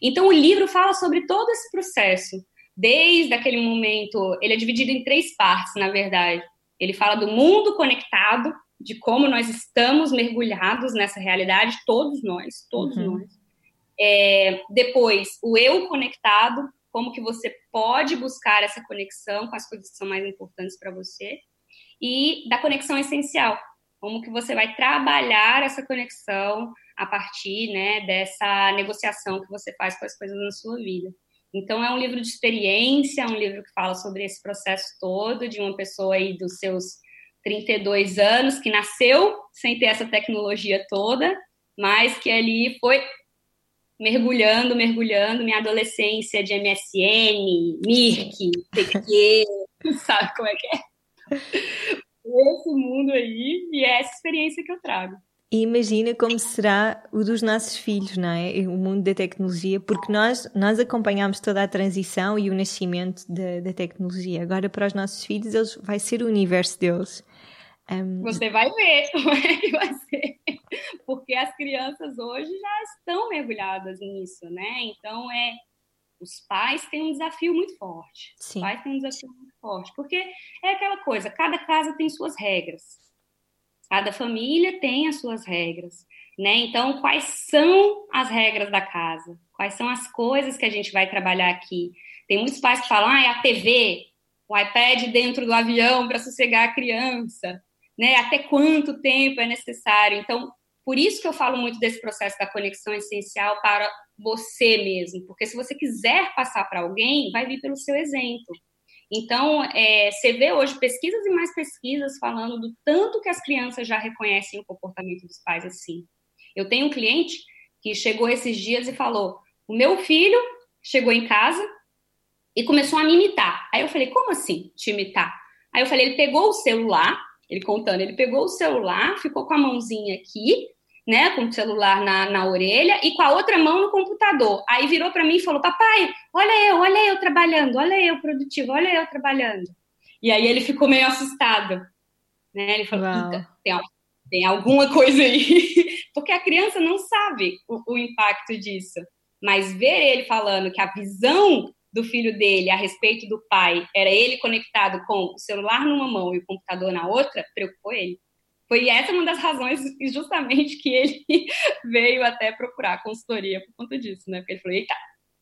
Então, o livro fala sobre todo esse processo, desde aquele momento. Ele é dividido em três partes, na verdade. Ele fala do mundo conectado, de como nós estamos mergulhados nessa realidade, todos nós, todos uhum. nós. É, depois, o eu conectado, como que você pode buscar essa conexão com as coisas que são mais importantes para você. E da conexão essencial, como que você vai trabalhar essa conexão a partir né, dessa negociação que você faz com as coisas na sua vida. Então, é um livro de experiência, é um livro que fala sobre esse processo todo de uma pessoa aí dos seus 32 anos, que nasceu sem ter essa tecnologia toda, mas que ali foi mergulhando, mergulhando, minha adolescência de MSN, Mirk, PQ, sabe como é que é? Esse mundo aí e é essa experiência que eu trago. E imagina como será o dos nossos filhos, não é? O mundo da tecnologia, porque nós, nós acompanhamos toda a transição e o nascimento da, da tecnologia. Agora, para os nossos filhos, eles, vai ser o universo deles. Um... Você vai ver como é que vai ser, porque as crianças hoje já estão mergulhadas nisso, né? Então é Os pais têm um desafio muito forte. Sim. Os pais têm um desafio muito forte. Porque é aquela coisa, cada casa tem suas regras. Cada família tem as suas regras. Né? Então, quais são as regras da casa? Quais são as coisas que a gente vai trabalhar aqui? Tem muitos pais que falam, ah, é a TV, o iPad dentro do avião para sossegar a criança, né? Até quanto tempo é necessário? Então, por isso que eu falo muito desse processo da conexão essencial para você mesmo, porque se você quiser passar para alguém, vai vir pelo seu exemplo. Então, é, você vê hoje pesquisas e mais pesquisas falando do tanto que as crianças já reconhecem o comportamento dos pais assim. Eu tenho um cliente que chegou esses dias e falou: o meu filho chegou em casa e começou a me imitar. Aí eu falei: como assim te imitar? Aí eu falei: ele pegou o celular, ele contando, ele pegou o celular, ficou com a mãozinha aqui né, com o celular na, na orelha e com a outra mão no computador. Aí virou para mim e falou: Papai, olha eu, olha eu trabalhando, olha eu produtivo, olha eu trabalhando. E aí ele ficou meio assustado. Né? Ele falou: tem, tem alguma coisa aí. Porque a criança não sabe o, o impacto disso. Mas ver ele falando que a visão do filho dele a respeito do pai era ele conectado com o celular numa mão e o computador na outra, preocupou ele. Foi essa uma das razões, justamente, que ele veio até procurar consultoria por conta disso, né? Porque ele falou: eita,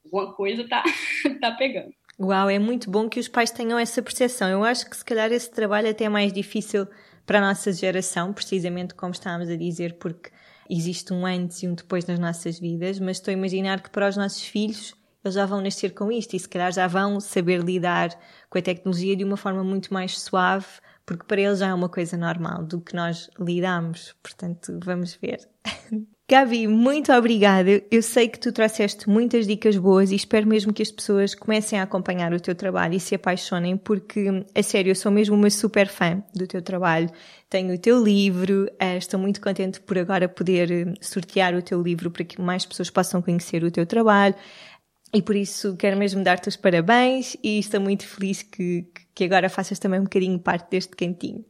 alguma coisa tá, tá pegando. Uau, é muito bom que os pais tenham essa percepção. Eu acho que se calhar esse trabalho é até é mais difícil para a nossa geração, precisamente como estávamos a dizer, porque existe um antes e um depois nas nossas vidas, mas estou a imaginar que para os nossos filhos eles já vão nascer com isto e se calhar já vão saber lidar com a tecnologia de uma forma muito mais suave porque para eles já é uma coisa normal do que nós lidamos. Portanto, vamos ver. Gabi, muito obrigada. Eu sei que tu trouxeste muitas dicas boas e espero mesmo que as pessoas comecem a acompanhar o teu trabalho e se apaixonem, porque, a sério, eu sou mesmo uma super fã do teu trabalho. Tenho o teu livro, eh, estou muito contente por agora poder eh, sortear o teu livro para que mais pessoas possam conhecer o teu trabalho. E por isso quero mesmo dar-te os parabéns e estou muito feliz que, que agora faças também um bocadinho parte deste cantinho.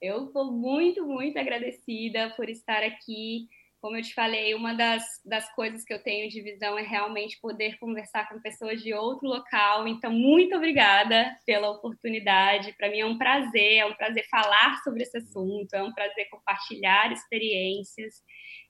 Eu estou muito, muito agradecida por estar aqui. Como eu te falei, uma das, das coisas que eu tenho de visão é realmente poder conversar com pessoas de outro local. Então, muito obrigada pela oportunidade. Para mim é um prazer, é um prazer falar sobre esse assunto, é um prazer compartilhar experiências.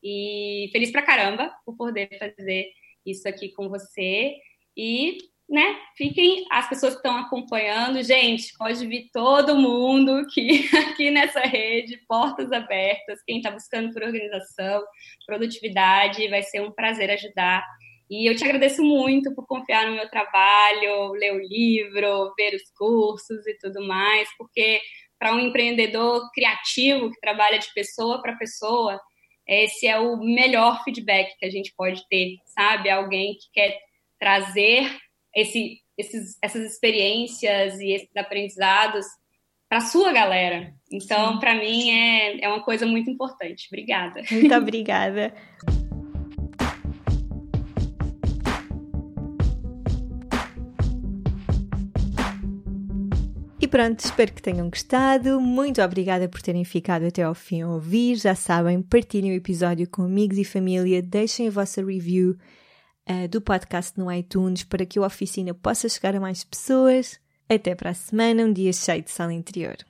E feliz pra caramba por poder fazer isso aqui com você. E, né, fiquem as pessoas que estão acompanhando. Gente, pode vir todo mundo que aqui nessa rede, portas abertas. Quem está buscando por organização, produtividade, vai ser um prazer ajudar. E eu te agradeço muito por confiar no meu trabalho, ler o livro, ver os cursos e tudo mais, porque para um empreendedor criativo que trabalha de pessoa para pessoa, esse é o melhor feedback que a gente pode ter, sabe? Alguém que quer trazer esse, esses, essas experiências e esses aprendizados para sua galera. Então, para mim, é, é uma coisa muito importante. Obrigada. Muito obrigada. E pronto, espero que tenham gostado. Muito obrigada por terem ficado até ao fim a ouvir. Já sabem, partilhem o episódio com amigos e família, deixem a vossa review uh, do podcast no iTunes para que a oficina possa chegar a mais pessoas. Até para a semana, um dia cheio de sala interior.